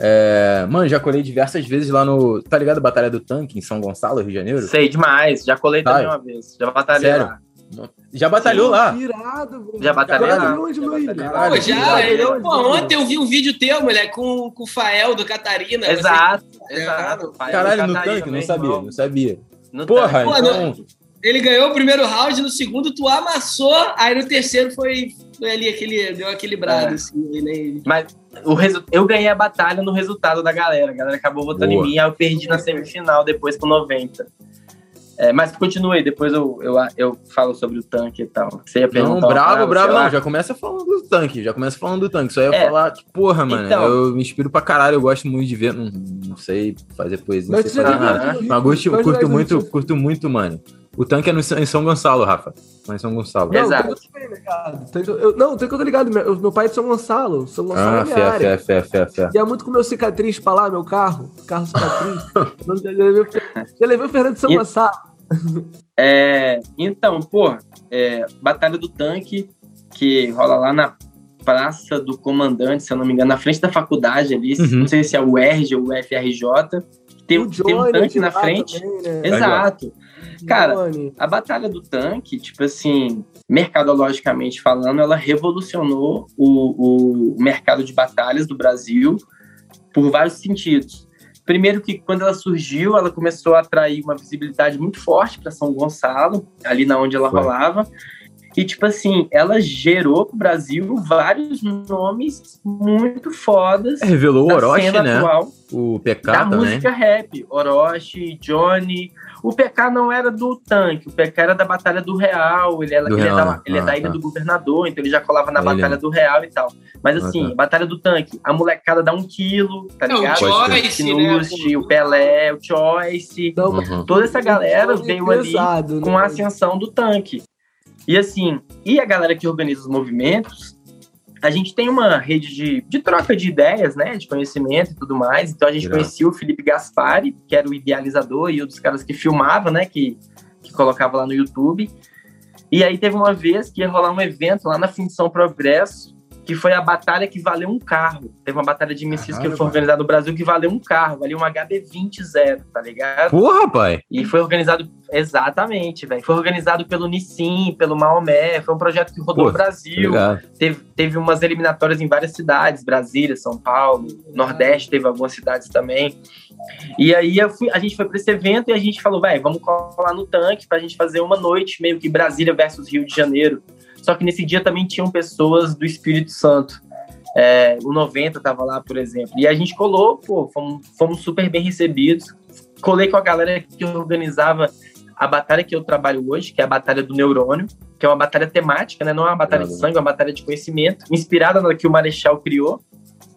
É, mano, já colei diversas vezes lá no. Tá ligado? a Batalha do Tanque, em São Gonçalo, Rio de Janeiro? Sei demais. Já colei Sai. também uma vez. Já batalhei Sério? lá. Já batalhou lá. Irado, velho. Já batalhei Caralho, lá. onde, Já batalhei lá. Caralho, Pô, já, eu- pô, ontem eu vi um vídeo teu, moleque, com, com o Fael do Catarina. Você- Exato, É, exato. Pai, Caralho, no Catarina, tanque? Não sabia, irmão. não sabia. No Porra, tanque. Então. Ele ganhou o primeiro round, no segundo tu amassou, aí no terceiro foi, foi ali aquele, deu aquele brado, É. assim, né? Mas o resu... eu ganhei a batalha no resultado da galera. A galera acabou votando Boa. em mim, aí eu perdi na semifinal depois com 90. É, mas continue aí, depois eu, eu, eu falo sobre o tanque e tal. Você ia Não, perguntar uma bravo, bravo, não. Já começa falando do tanque, já começa falando do tanque. Só ia É. falar que, porra, mano, Então. eu me inspiro pra caralho, eu gosto muito de ver. Não, não sei fazer poesia, não Mas sei fazer nada. Mas Quais curto muito, curto muito, mano. O tanque é no, em São Gonçalo, Rafa. Lá em São Gonçalo. Não, Exato. eu Não, tem que eu tô ligado. Meu, meu pai é de São Gonçalo. São Gonçalo Ah, é minha fé, área. fé, fé, fé, fé. E é muito com meu cicatriz pra lá, meu carro. Carro cicatriz. Não, já, levei, o Fer- já levei o Fernando de São E- Gonçalo. É, então, pô, é, Batalha do Tanque, que rola lá na Praça do Comandante, se eu não me engano, na frente da faculdade ali, Uhum. não sei se é o UERJ ou o FRJ. Tem, O tem um tanque na frente. também, né? Exato. Cara. A Batalha do Tanque, tipo assim, mercadologicamente falando, ela revolucionou o, o mercado de batalhas do Brasil por vários sentidos. Primeiro que quando ela surgiu, ela começou a atrair uma visibilidade muito forte para São Gonçalo, ali na onde ela Foi. rolava. E tipo assim, ela gerou para o Brasil vários nomes muito fodas É, Revelou o Orochi, cena né? atual O PK da também. música rap. Orochi, Johnny. O PK não era do tanque, o PK era da Batalha do Real. Ele, era, Do ele, Real, é, da, né? ele é Ah, da Ilha tá. do Governador, então ele já colava na Ele Batalha é. do Real e tal. Mas Ah, assim, tá. Batalha do Tanque, a molecada dá um quilo, tá É, o ligado? Pode Choice, né? o Pelé, o Choice. Não, Uhum. Toda essa galera veio ali pesado, com né? a ascensão do tanque. E assim, e a galera que organiza os movimentos, a gente tem uma rede de, de troca de ideias, né, de conhecimento e tudo mais. Então a gente Irado. conhecia o Felipe Gaspari, que era o idealizador e um dos caras que filmava, né, que, que colocava lá no YouTube. E aí teve uma vez que ia rolar um evento lá na Função Progresso, que foi a batalha que valeu um carro. Teve uma batalha de MCs que Caralho, foi organizada no Brasil que valeu um carro, valia um HB20 tá ligado? Porra, pai. E foi organizado, exatamente, velho. Foi organizado pelo Nissin, pelo Maomé. Foi um projeto que rodou Pô, o Brasil. Teve, teve umas eliminatórias em várias cidades, Brasília, São Paulo, Nordeste, teve algumas cidades também. E aí eu fui- a gente foi para esse evento e a gente falou, velho, vamos colar no tanque pra gente fazer uma noite meio que Brasília versus Rio de Janeiro. Só que nesse dia também tinham pessoas do Espírito Santo. É, o 90 tava lá, por exemplo. E a gente colou, pô, fomos, fomos super bem recebidos. Colei com a galera que organizava a batalha que eu trabalho hoje, que é a Batalha do Neurônio, que é uma batalha temática, né? Não é uma batalha de Legal. sangue, é uma batalha de conhecimento, inspirada na que o Marechal criou,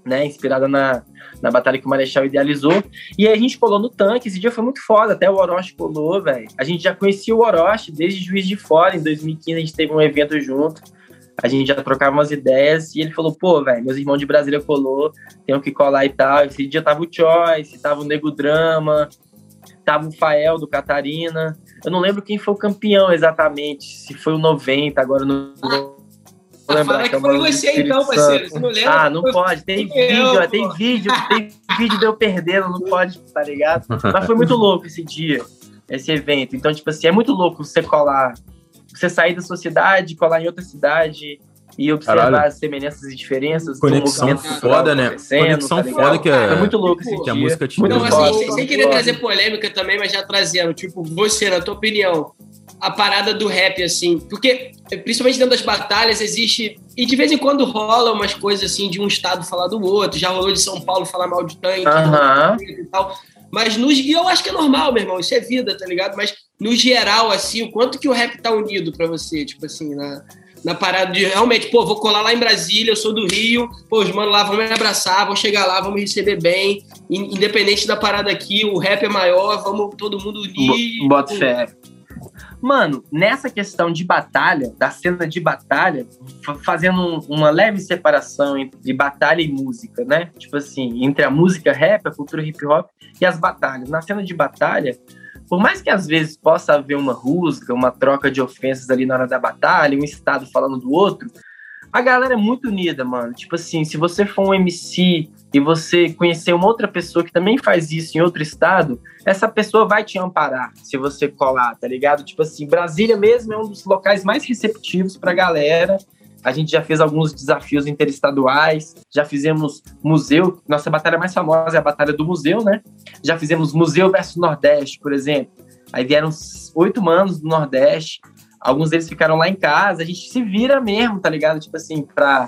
né? Inspirada na, na batalha que o Marechal idealizou. E aí a gente colou no tanque, esse dia foi muito foda, até o Orochi colou, velho. A gente já conhecia o Orochi desde Juiz de Fora, em 2015 a gente teve um evento junto. A gente já trocava umas ideias e ele falou, pô, velho, meus irmãos de Brasília colou, tenho que colar e tal. Esse dia tava o Choice, tava o Nego Drama, tava o Fael do Catarina. Eu não lembro quem foi o campeão exatamente, se foi o 90, agora não vou Ah, fala que foi você então, parceiro. Você não lembra? Ah, não pode. Tem eu, vídeo, pô. tem vídeo, tem vídeo de eu perdendo, não pode, tá ligado? Mas foi muito louco esse dia, esse evento. Então, tipo assim, é muito louco você colar, você sair da sua cidade, colar em outra cidade e observar Caralho. as semelhanças e diferenças. Conexão cultural foda, né? acontecendo, Conexão tá foda que Foi é, muito louco esse Que dia. a música te muito deu. Assim, sem, sem querer trazer polêmica também, mas já trazendo, tipo, você, na tua opinião, a parada do rap, assim, porque principalmente dentro das batalhas existe, e de vez em quando rola umas coisas assim, de um estado falar do outro, já rolou de São Paulo falar mal de tanque Aham. e tal, mas no, e eu acho que é normal, meu irmão, isso é vida, tá ligado? Mas no geral, assim, o quanto que o rap tá unido pra você, tipo assim, na, na parada de realmente, pô, vou colar lá em Brasília, eu sou do Rio, pô, os mano lá vão me abraçar, vão chegar lá, vão me receber bem. independente da parada aqui, o rap é maior, vamos todo mundo unir. Bota fé. Mano, nessa questão de batalha, da cena de batalha, fazendo uma leve separação entre batalha e música, né? Tipo assim, entre a música rap, a cultura hip hop e as batalhas. Na cena de batalha, por mais que às vezes possa haver uma rusga, uma troca de ofensas ali na hora da batalha, um estado falando do outro, a galera é muito unida, mano. Tipo assim, se você for um MC e você conhecer uma outra pessoa que também faz isso em outro estado, essa pessoa vai te amparar se você colar, tá ligado? Tipo assim, Brasília mesmo é um dos locais mais receptivos pra galera. A gente já fez alguns desafios interestaduais, já fizemos museu. Nossa batalha mais famosa é a Batalha do Museu, né? Já fizemos Museu versus Nordeste, por exemplo. Aí vieram oito manos do Nordeste, alguns deles ficaram lá em casa. A gente se vira mesmo, tá ligado? Tipo assim, pra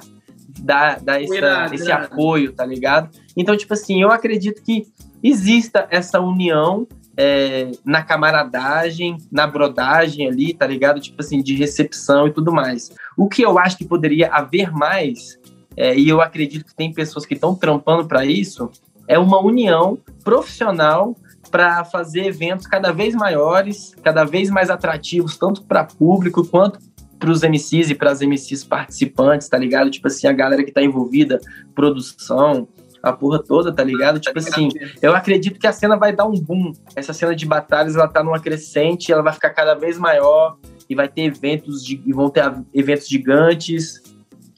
dar, dar essa, irado, esse irado. apoio, tá ligado? Então, tipo assim, eu acredito que exista essa união é, na camaradagem, na brodagem ali, tá ligado? Tipo assim, de recepção e tudo mais. O que eu acho que poderia haver mais, é, e eu acredito que tem pessoas que estão trampando para isso, é uma união profissional para fazer eventos cada vez maiores, cada vez mais atrativos, tanto para público quanto para os MCs e para as MCs participantes, tá ligado? Tipo assim, a galera que tá envolvida, produção, a porra toda, tá ligado? Tipo assim, eu acredito que a cena vai dar um boom. Essa cena de batalhas, ela tá numa crescente, ela vai ficar cada vez maior e vai ter eventos de, e vão ter eventos gigantes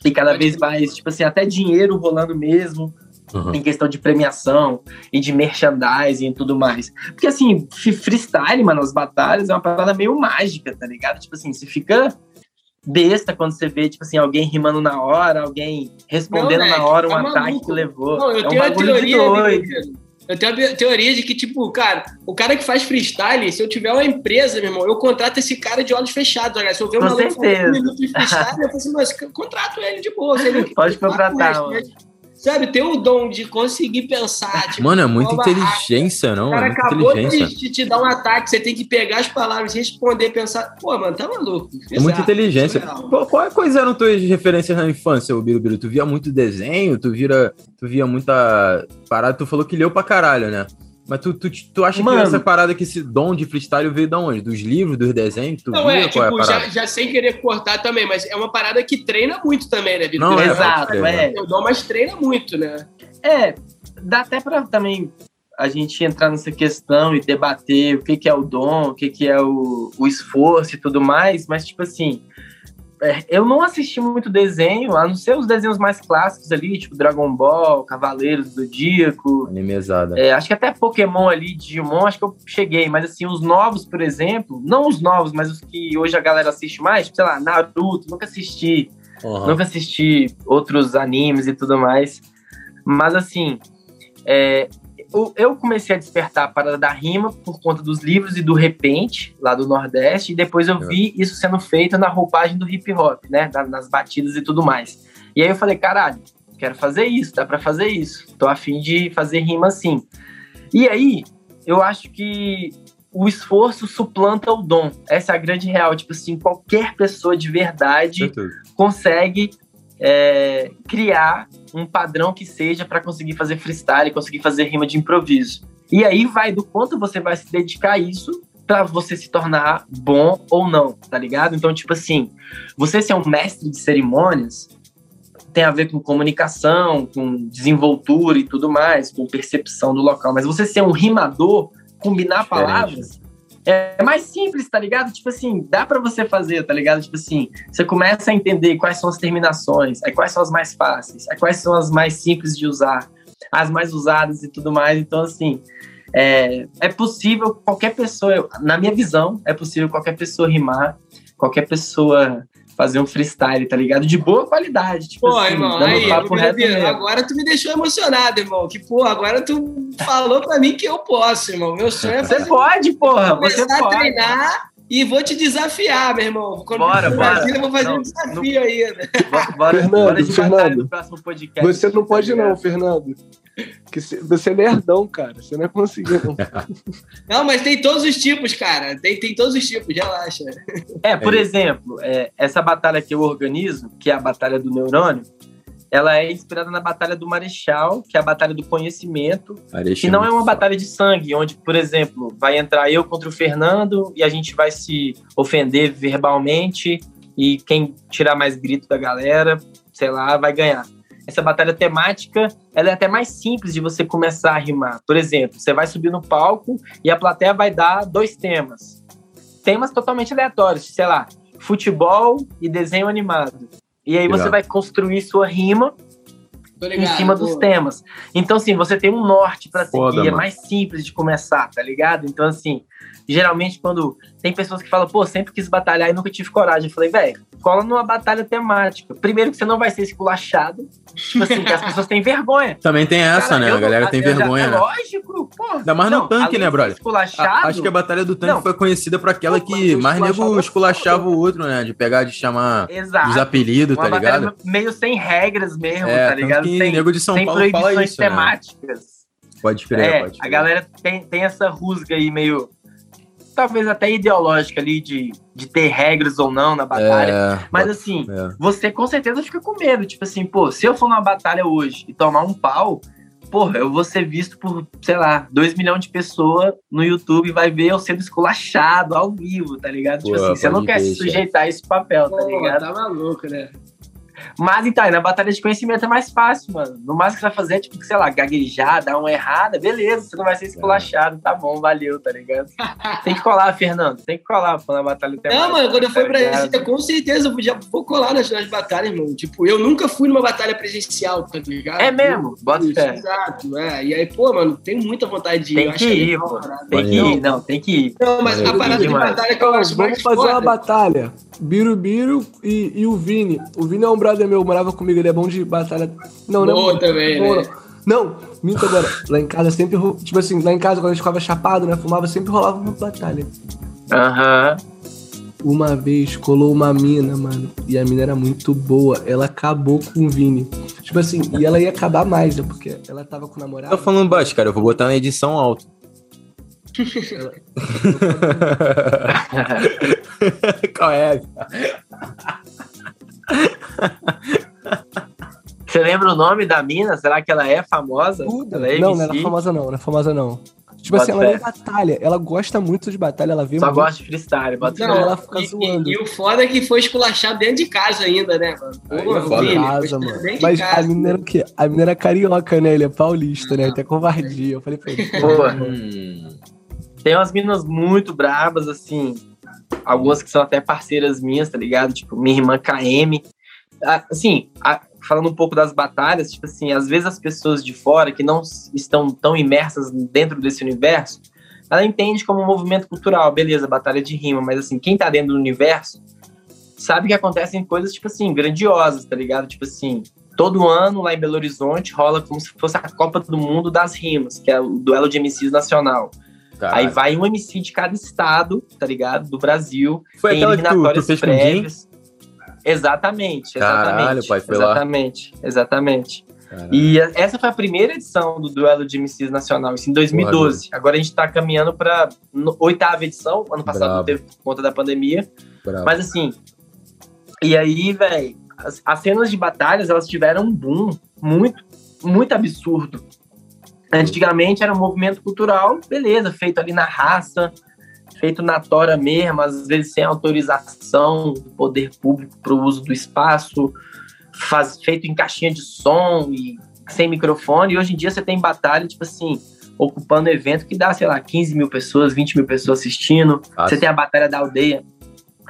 e cada vez mais, tipo assim, até dinheiro rolando mesmo. Uhum. Em questão de premiação e de merchandising e tudo mais. Porque, assim, freestyle, mano, as batalhas é uma parada meio mágica, tá ligado? Tipo assim, você fica besta quando você vê, tipo assim, alguém rimando na hora, alguém respondendo não, na hora um tá ataque maluco. que levou. Não, eu é um tenho a teoria, eu tenho a teoria de que, tipo, cara, o cara que faz freestyle, se eu tiver uma empresa, meu irmão, eu contrato esse cara de olhos fechados. Olha, se eu ver uma maluco um minuto de freestyle, eu falo assim, mas contrato ele de boa. Pode contratar, mano. Sabe, ter o dom de conseguir pensar. Tipo, Mano, é muita inteligência, rápida. não? O cara é acabou de, de, te dar um ataque, você tem que pegar as palavras, responder, pensar. Pô, mano, tá maluco. É muita inteligência. Qual, qual, quais eram tuas referências na infância, o Birubiru? Tu via muito desenho? Tu, vira, tu via muita parada? Tu falou que leu pra caralho, né? Mas tu, tu, tu acha Mano, que essa parada que esse dom de freestyle veio de onde? Dos livros, dos desenhos? Tu não, é, tipo, é já, já, sem querer cortar também, mas é uma parada que treina muito também, né, Vitor? Não, é, exato, é. Eu dou, mas treina muito, né? É, dá até pra também a gente entrar nessa questão e debater o que, que é o dom, o que, que é o, o esforço e tudo mais, mas, tipo assim, é, eu não assisti muito desenho, a não ser os desenhos mais clássicos ali, tipo Dragon Ball, Cavaleiros do Zodíaco. Animezada. É, acho que até Pokémon ali, Digimon, acho que eu cheguei. Mas assim, os novos, por exemplo, não os novos, mas os que hoje a galera assiste mais, sei lá, Naruto, nunca assisti. Uhum. Nunca assisti outros animes e tudo mais. Mas assim, é, eu comecei a despertar para da rima por conta dos livros e do repente, lá do Nordeste, e depois eu vi isso sendo feito na roupagem do hip hop, né? Nas batidas e tudo mais. E aí eu falei, caralho, quero fazer isso, dá para fazer isso. Tô afim de fazer rima assim. E aí, eu acho que o esforço suplanta o dom. Essa é a grande real. Tipo assim, qualquer pessoa de verdade consegue é, criar um padrão que seja para conseguir fazer freestyle, conseguir fazer rima de improviso. E aí vai do quanto você vai se dedicar a isso para você se tornar bom ou não, tá ligado? Então, tipo assim, você ser um mestre de cerimônias tem a ver com comunicação, com desenvoltura e tudo mais, com percepção do local, mas você ser um rimador, combinar palavras, é mais simples, tá ligado? Tipo assim, dá para você fazer, tá ligado? Tipo assim, você começa a entender quais são as terminações, aí quais são as mais fáceis, aí quais são as mais simples de usar, as mais usadas e tudo mais. Então, assim, é, é possível qualquer pessoa, na minha visão, é possível qualquer pessoa rimar, qualquer pessoa fazer um freestyle, tá ligado? De boa qualidade. Tipo pô, assim, irmão, aí, agora tu me deixou emocionado, irmão. Que, pô, agora tu falou pra mim que eu posso, irmão. Meu sonho é fazer, Você pode, porra. Começar você a pode. treinar e vou te desafiar, meu irmão. Quando bora, bora. Brasília, eu vou fazer não, um desafio não, aí. Né? Bora, Fernando, bora de Fernando, no próximo podcast. Você não pode não, Fernando. Que você é nerdão, cara. Você não é conseguir, não. não, mas tem todos os tipos, cara. Tem, tem todos os tipos, relaxa. É, por é exemplo, é, essa batalha que eu organizo, que é a Batalha do Neurônio, ela é inspirada na Batalha do Marechal, que é a Batalha do Conhecimento, Parece que não é muito uma batalha de sangue, onde, por exemplo, vai entrar eu contra o Fernando e a gente vai se ofender verbalmente e quem tirar mais grito da galera, sei lá, vai ganhar. Essa batalha temática, ela é até mais simples de você começar a rimar. Por exemplo, você vai subir no palco e a plateia vai dar dois temas. Temas totalmente aleatórios, sei lá, futebol e desenho animado. E aí você vai construir sua rima em cima dos temas. Então, assim, você tem um norte pra seguir, Foda, é mais simples de começar, tá ligado? Então, assim, geralmente quando tem pessoas que falam, pô, sempre quis batalhar e nunca tive coragem. Eu falei, velho, cola numa batalha temática. Primeiro que você não vai ser esculachado, tipo assim, que as pessoas têm vergonha. Também tem essa, Cara, né? A galera não- tem já- vergonha, é né? Lógico, pô. Ainda mais no Não, tanque, além né, brother? Esculachado, A- acho que a Batalha do Tanque Não. foi conhecida por aquela Pô, que mais nego é esculachava o outro, né? De pegar, de chamar Exato. os apelidos, Uma tá ligado? meio sem regras mesmo, É, tá ligado? que Sem, nego de São sem Paulo fala proibições isso, né? temáticas. Pode crer, É, pode crer. a galera tem, tem essa rusga aí meio. Talvez até ideológica ali de, de ter regras ou não na batalha. É, Mas assim, é. você com certeza fica com medo. Tipo assim, pô, se eu for numa batalha hoje e tomar um pau, porra, eu vou ser visto por, sei lá, 2 milhões de pessoas no YouTube vai ver eu sendo esculachado ao vivo, tá ligado? tipo Pô, assim, você não quer se sujeitar a esse papel, tá Pô, ligado? tá maluco, né? Mas então, na batalha de conhecimento é mais fácil, mano. No máximo que você vai fazer é, tipo, sei lá, gaguejar, dar uma errada, beleza, você não vai ser esculachado, tá bom, valeu, tá ligado? Tem que colar, Fernando, tem que colar pô, na batalha temática, Não, mano, quando eu for tá pra ligado? Brasília, com certeza eu podia, vou colar nas, nas batalhas, mano. Tipo, eu nunca fui numa batalha presencial, tá ligado? É mesmo? Bota Isso, fé. Exato, é. E aí, pô, mano, tenho muita vontade de ir. Tem que acho é ir, cara. Tem que ir, não, tem que ir. Não, mas a parada de batalha que eu acho Vamos mais fazer uma batalha. Birubiru e, e o Vini. O Vini é um brother meu, morava comigo, ele é bom de batalha. Não, Boa não. também, Não, né? não. Não, minto agora. Lá em casa sempre. Tipo assim, lá em casa, quando a gente ficava chapado, né? Fumava, sempre rolava uma batalha. Aham. Uma vez colou uma mina, mano. E a mina era muito boa. Ela acabou com o Vini. Tipo assim, e ela ia acabar mais, né? Porque ela tava com o namorado. Tá falando baixo, cara. Eu vou botar na edição alto. Qual é? Você lembra o nome da mina? Será que ela é famosa? Ela é não, não era famosa não, não é famosa não. Tipo Bota assim, ela é batalha. Ela gosta muito de batalha, ela vê Só muito. gosta de freestyle, bota Não, ela fica e, zoando. E, e o foda é que foi esculachado dentro de casa ainda, né, mano? Aí Pô, é foda. Vini, casa, mano. de Mas a casa. menina era o quê? A menina era carioca, né? Ele é paulista, né? Até covardia. Eu falei pra ele. Pô, Hum, Tem umas meninas muito brabas, assim. Algumas que são até parceiras minhas, tá ligado? Tipo, minha irmã KM. Assim, a- falando um pouco das batalhas, tipo assim, às vezes as pessoas de fora que não estão tão imersas dentro desse universo, ela entende como um movimento cultural, beleza, batalha de rima, mas assim, quem tá dentro do universo sabe que acontecem coisas, tipo assim, grandiosas, tá ligado? Tipo assim, todo ano lá em Belo Horizonte rola como se fosse a Copa do Mundo das Rimas, que é o duelo de MCs nacional. Aí vai um MC de cada estado, tá ligado? Do Brasil. Foi tem aquela que tu, tu eliminatórias prévias. Exatamente, exatamente. Caralho, pai, foi lá. exatamente, exatamente. Caralho. E a- essa foi a primeira edição do duelo de MCs nacional, isso em 2012. Agora a gente tá caminhando pra oitava edição, ano passado Bravo. não teve por conta da pandemia. Bravo. Mas assim, e aí, velho, as, as cenas de batalhas, elas tiveram um boom muito, muito absurdo. Antigamente era um movimento cultural, beleza, feito ali na raça, feito na tora mesmo, às vezes sem autorização do poder público para o uso do espaço, faz, feito em caixinha de som e sem microfone. E hoje em dia você tem batalha, tipo assim, ocupando evento que dá, sei lá, 15 mil pessoas, 20 mil pessoas assistindo. Fácil. Você tem a Batalha da Aldeia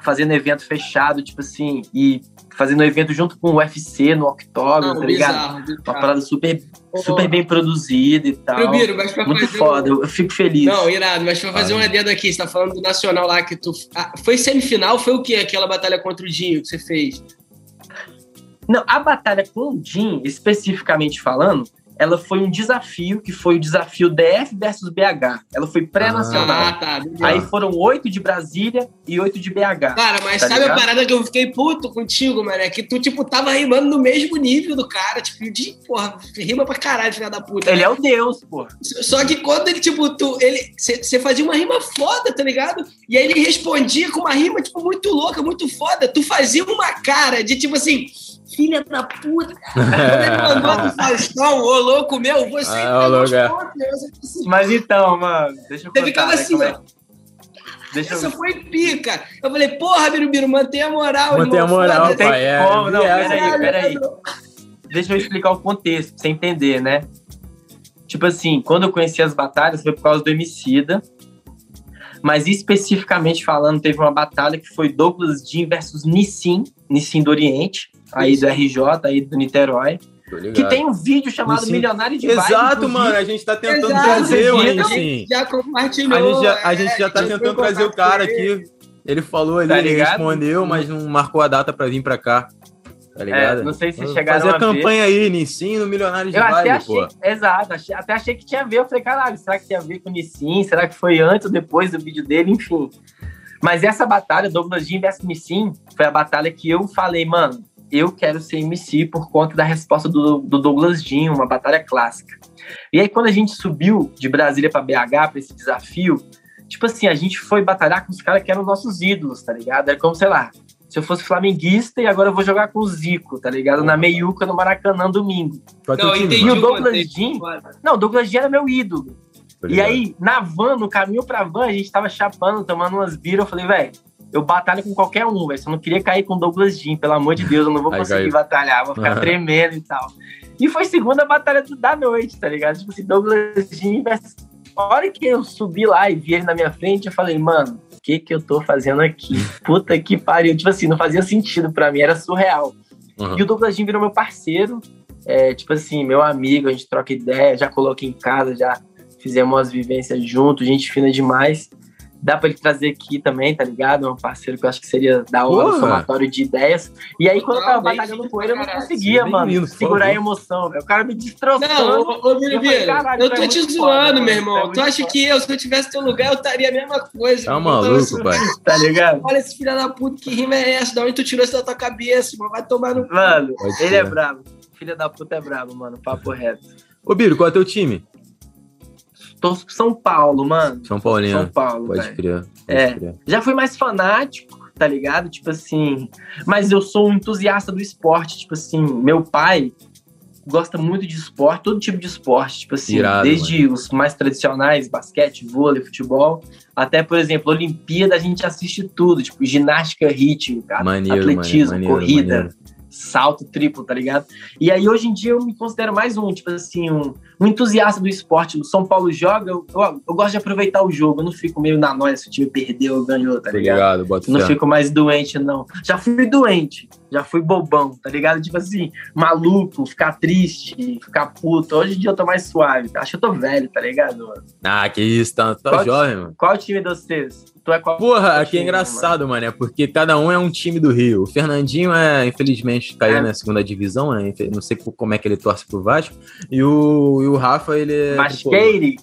fazendo evento fechado, tipo assim, e fazendo evento junto com o UFC no octógono, Não, tá ligado? bizarro, Uma parada super, super bem produzida e tal. Prubiro, mas pra Muito fazer foda, um- eu, eu fico feliz. Não, irado, mas pra fazer Ah. um adendo aqui, você tá falando do Nacional lá que tu. Ah, foi semifinal? Foi o que? Aquela batalha contra o Dinho que você fez? Não, a batalha com o Jim, especificamente falando, ela foi um desafio, que foi o desafio DF versus BH. Ela foi pré-nacional. Ah, tá. Aí foram oito de Brasília e oito de BH. Cara, mas Tá sabe ligado? a parada que eu fiquei puto contigo, mano? É que tu, tipo, tava rimando no mesmo nível do cara. Tipo, de, porra, rima pra caralho, filha da puta. Ele né? é o Deus, pô. Só que quando ele, tipo, tu, ele, você fazia uma rima foda, tá ligado? E aí ele respondia com uma rima, tipo, muito louca, muito foda. Tu fazia uma cara de, tipo assim, filha da puta. Ele mandou pro Faustão, ô louco meu, você Ah, é. Mas então, mano, deixa eu Você ficava né, assim, como é- ó. Deixa eu Essa foi pica. Eu falei, porra, Birubiru, mantém a moral, Mantém irmão. a moral, Foda-se. pai. É, como, não, peraí, né? peraí. Deixa eu explicar o contexto, pra você entender, né? Tipo assim, quando eu conheci as batalhas foi por causa do Emicida, mas especificamente falando, teve uma batalha que foi Douglas Jean versus Nissin, Nissin do Oriente, aí do RJ, aí do Niterói, que tem um vídeo chamado Nissin. Milionário de Vibe, Exato, inclusive. mano. A gente tá tentando Exato, trazer o. Nissin. Já A compartilhou. gente já, a gente já tá é, tentando trazer o cara aqui. Ele falou ali, Tá ele respondeu, mas não marcou a data pra vir pra cá. Tá ligado? É, não sei se Vamos chegaram Fazer a a ver. campanha aí, Nissin no Milionário de Eu até Vibe, achei, pô. exato, achei- até achei que tinha a ver. Eu falei, caralho, será que tinha a ver com o Nissin? Será que foi antes ou depois do vídeo dele? Enfim. Mas essa batalha, Douglas Jean versus Nissin, foi a batalha que eu falei, mano, eu quero ser MC por conta da resposta do, do Douglas Jean, uma batalha clássica. E aí, quando a gente subiu de Brasília pra BH, pra esse desafio, tipo assim, a gente foi batalhar com os caras que eram nossos ídolos, tá ligado? Era como, sei lá, se eu fosse flamenguista e agora eu vou jogar com o Zico, tá ligado? Na meiuca no Maracanã domingo. É Não, entendi E o Douglas. Jean? Não, o Douglas Jean era meu ídolo. E aí, na van, no caminho pra van, a gente tava chapando, tomando umas biras. Eu falei, velho, eu batalho com qualquer um, velho. Só não queria cair com o Douglas Jean, pelo amor de Deus, eu não vou Aí conseguir caiu. batalhar, vou ficar tremendo e tal. E foi segunda batalha da noite, tá ligado? Tipo assim, Douglas Jean versus. A hora que eu subi lá e vi ele na minha frente, eu falei, mano, o que que eu tô fazendo aqui? Puta que pariu. Tipo assim, não fazia sentido pra mim, era surreal. Uhum. E o Douglas Jean virou meu parceiro, é, tipo assim, meu amigo, a gente troca ideia, já coloquei em casa, já fizemos umas vivências juntos, gente fina demais. Dá pra ele trazer aqui também, tá ligado? É um parceiro que eu acho que seria da hora, Porra. um somatório de ideias. E aí, quando eu tava batalhando com ele, eu não conseguia, mano, segurar a emoção, velho. O cara me destroçou. Não, ô, ô Eu é tô te zoando, mano, meu é irmão. Tu acha foda. que eu, se eu tivesse teu lugar, eu estaria a mesma coisa. Tá maluco, pai. Tá ligado? Olha esse filho da puta, que rima é essa? Da onde tu tirou isso da tua cabeça, irmão? Vai tomar no... Mano, ele é brabo. Filha da puta é brabo, mano. Papo reto. Ô, Biro, qual é teu time? Torço pro São Paulo, mano. São Paulino. São Paulo, Pode crer. Pode É. crer. Já fui mais fanático, tá ligado? Tipo assim. Mas eu sou um entusiasta do esporte. Tipo assim, meu pai gosta muito de esporte, todo tipo de esporte. Tipo assim, Irado, desde os mais tradicionais, basquete, vôlei, futebol, até, por exemplo, Olimpíada, a gente assiste tudo. Tipo, ginástica rítmica, Maneiro, atletismo, maneiro, corrida. maneiro. Salto triplo, tá ligado? E aí hoje em dia eu me considero mais um, tipo assim, um, um entusiasta do esporte. O São Paulo joga, eu, eu, eu gosto de aproveitar o jogo, eu não fico meio na noia se o time perdeu ou ganhou, tá ligado? Não fico mais doente, não. Já fui doente, já fui bobão, tá ligado? Tipo assim, maluco, ficar triste, ficar puto. Hoje em dia eu tô mais suave. Acho que eu tô velho, tá ligado? mano? Ah, que isso, tá, tá Qual- jovem, mano. Qual o time de vocês? Tu é qual? Porra, qual aqui é time, engraçado, mano, é porque cada um é um time do Rio. O Fernandinho é, infelizmente, caiu É. na segunda divisão, né? Não sei como é que ele torce pro Vasco. E o, e o Rafa, ele é. tricolor. Vasqueire,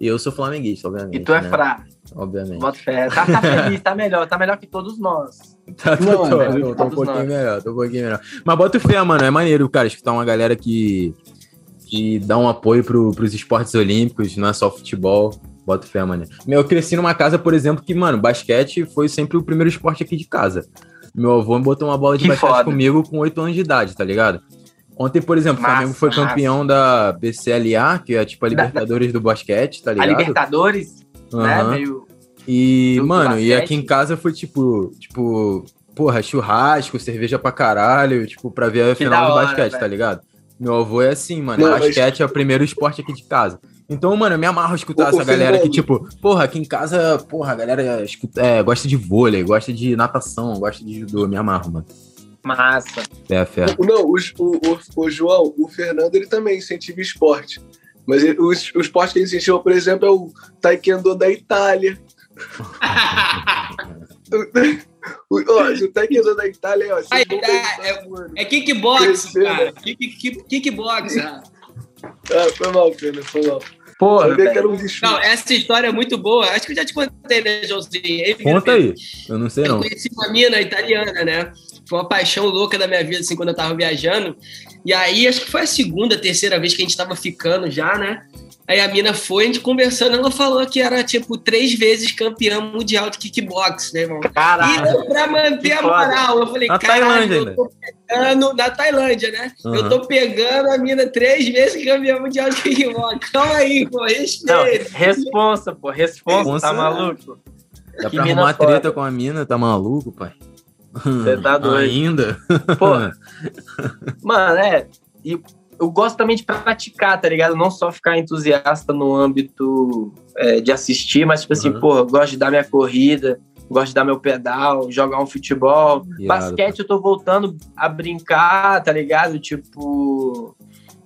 E eu sou flamenguista, obviamente. e tu é né? fraco. Obviamente. Bota fé. Tá, tá feliz, tá melhor, tá melhor que todos nós. Tá, tô, Não, tô, é, tô, tô um pouquinho nós. melhor, tô um pouquinho melhor. Mas bota fé, mano, é maneiro, cara, escutar uma galera que, que dá um apoio pro, pros esportes olímpicos, não é só futebol. Bota fé, mano. Meu, eu cresci numa casa, por exemplo, que, mano, basquete foi sempre o primeiro esporte aqui de casa. Meu avô botou uma bola de Que basquete foda. comigo com 8 anos de idade, tá ligado? Ontem, por exemplo, o Flamengo foi massa. campeão da BCLA, que é tipo a Da- da- Libertadores do basquete, tá A ligado? Libertadores, né? Aham. Meio. E, mano, e aqui em casa foi tipo, tipo, porra, churrasco, cerveja pra caralho, tipo, pra ver a Que final da do hora, basquete, velho. tá ligado? Meu avô é assim, mano. Não, mas- basquete é o primeiro esporte aqui de casa. Então, mano, eu me amarro escutar essa galera que, tipo, porra, aqui em casa, porra, a galera escuta- é, gosta de vôlei, gosta de natação, gosta de judô, me amarro, mano. Massa. É, fé. Não, o, o, o, o João, o Fernando, ele também incentiva esporte. Mas ele- o, o esporte que ele incentiva, por exemplo, é o Taekwondo da Itália. o, ó, o Taekwondo da Itália, ó. Ai, vocês vão tá, mano. É kickbox, cara. né? Kick, kick, kickbox. ah. Foi mal, Fernando, foi mal. Porra, Sabia que era um bicho. Não, essa história é muito boa. Acho que eu já te contei, né, Joãozinho? Aí, Conta aí. Eu não sei, Eu não. conheci uma mina italiana, né? Foi uma paixão louca da minha vida, assim, quando eu tava viajando. E aí, acho que foi a segunda, terceira vez que a gente tava ficando já, né? Aí a mina foi, a gente conversando, ela falou que era, tipo, três vezes campeã mundial de kickbox, né, irmão? Caralho. E pra manter a moral, eu falei, Na caralho, Tailândia eu tô pegando, na Tailândia, né? Uhum. Eu tô pegando a mina três vezes campeã mundial de kickbox. Calma aí, pô, Não, respeita. responsa, pô, responsa, Responsa, tá maluco? Dá Que pra arrumar foda. treta com a mina, tá maluco, pai? Você tá doido. Ainda? Pô, mano, é. E eu gosto também de praticar, tá ligado? Não só ficar entusiasta no âmbito é, de assistir, mas, tipo assim, Uhum. pô, gosto de dar minha corrida, gosto de dar meu pedal, jogar um futebol. Irado, Basquete eu tô voltando a brincar, tá ligado? Tipo.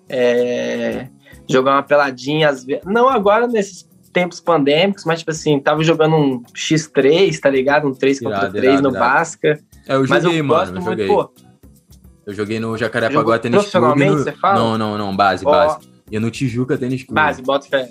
é, jogar uma peladinha às vezes. Não agora nesses tempos pandêmicos, mas, tipo assim, tava jogando um X3, tá ligado? Um 3 contra Irado, 3 irado, no. Basca. É, eu joguei, eu mano. Eu muito, joguei. pô. Eu joguei no Jacarepaguá Tênis Clube. no- você fala? Não, não, não. Base, Ó. base. E no Tijuca Tênis Clube. Base, bota fé.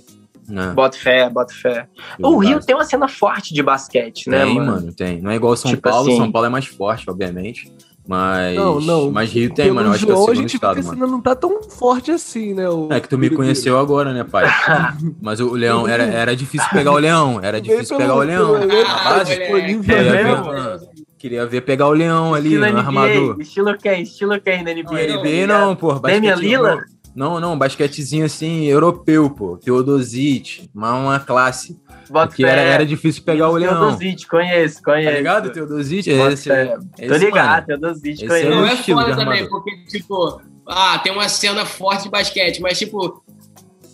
Né? Bota fé, bota fé. O Rio base. tem uma cena forte de basquete, né, Tem, mano? mano, tem. Não é igual São Tipo Paulo. assim- São Paulo é mais forte, obviamente. Mas. Não, não. Mas Rio tem, Pelo mano. Eu acho que é o segundo gente estado, mano. não tá tão forte assim, né? o É que tu me conheceu agora, né, pai? Mas o Leão, era, era difícil pegar o Leão. Era difícil pegar o Leão. pelo A Ah, base, disponível, É mesmo? ver, queria ver pegar o Leão ali Estilo no NBA, armador. estilo quem? Estilo quem na Não, NBA? NBA não, pô. Damian Lillard? Não, não, basquetezinho assim, europeu, pô. Teodosic, mas uma classe. Bota Porque era, era difícil pegar o Leão. Teodosic, conheço, Tá conheço. ligado, Teodosic? Bota Esse, fé. esse, Tô ligado. Teodosic, Esse conheço. é Não é foda também, porque, tipo, ah, tem uma cena forte de basquete, mas, tipo,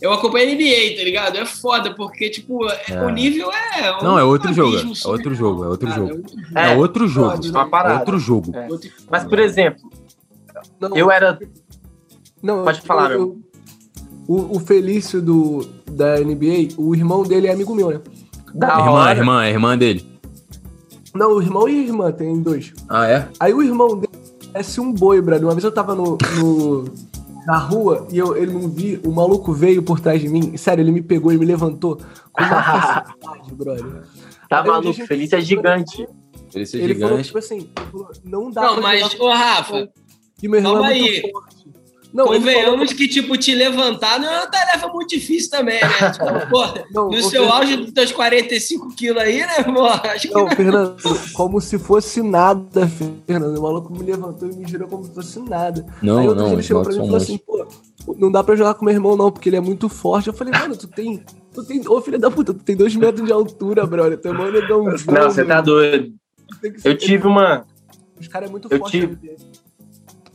eu acompanho a NBA, tá ligado? É foda, porque, tipo, É. o nível é. um Não, é outro jogo, é outro jogo, é outro jogo. É, outro jogo. É outro jogo. É. outro- Mas, por exemplo, Não, eu era... não, pode eu- falar, eu- o, o Felício do, da NBA, o irmão dele é amigo meu, né? Da irmã, hora. irmã, é irmã dele. Não, o irmão e a irmã, tem dois. Ah, é? Aí o irmão dele parece um boi, brother. Uma vez eu tava no, no- na rua e eu, ele não vi, o maluco veio por trás de mim. Sério, ele me pegou e me levantou com uma facilidade, brother. Tá eu maluco, Felício é gigante. Ele ser Ele falou, gigante. tipo assim, ele falou, não dá Não, pra mas, ô, Rafa, que meu irmão calma é aí. forte. Não, ele falou, convenhamos que, tipo, te levantar não é uma tarefa muito difícil também, né? Tipo, pô, não, no seu Fernando, auge dos teus 45 quilos aí, né, pô? Acho que Não, Fernando, como se fosse nada, Fernando. O maluco me levantou e me girou como se fosse nada. Não, Aí outro não, dia ele chegou pra mim e falou assim, pô, não dá pra jogar com meu irmão não, porque ele é muito forte. Eu falei, mano, tu tem, tu tem, ô filho da puta, tu tem dois metros de altura, brother, teu irmão é um Não, você tá doido. Eu tive uma... Os caras é muito eu forte. tive-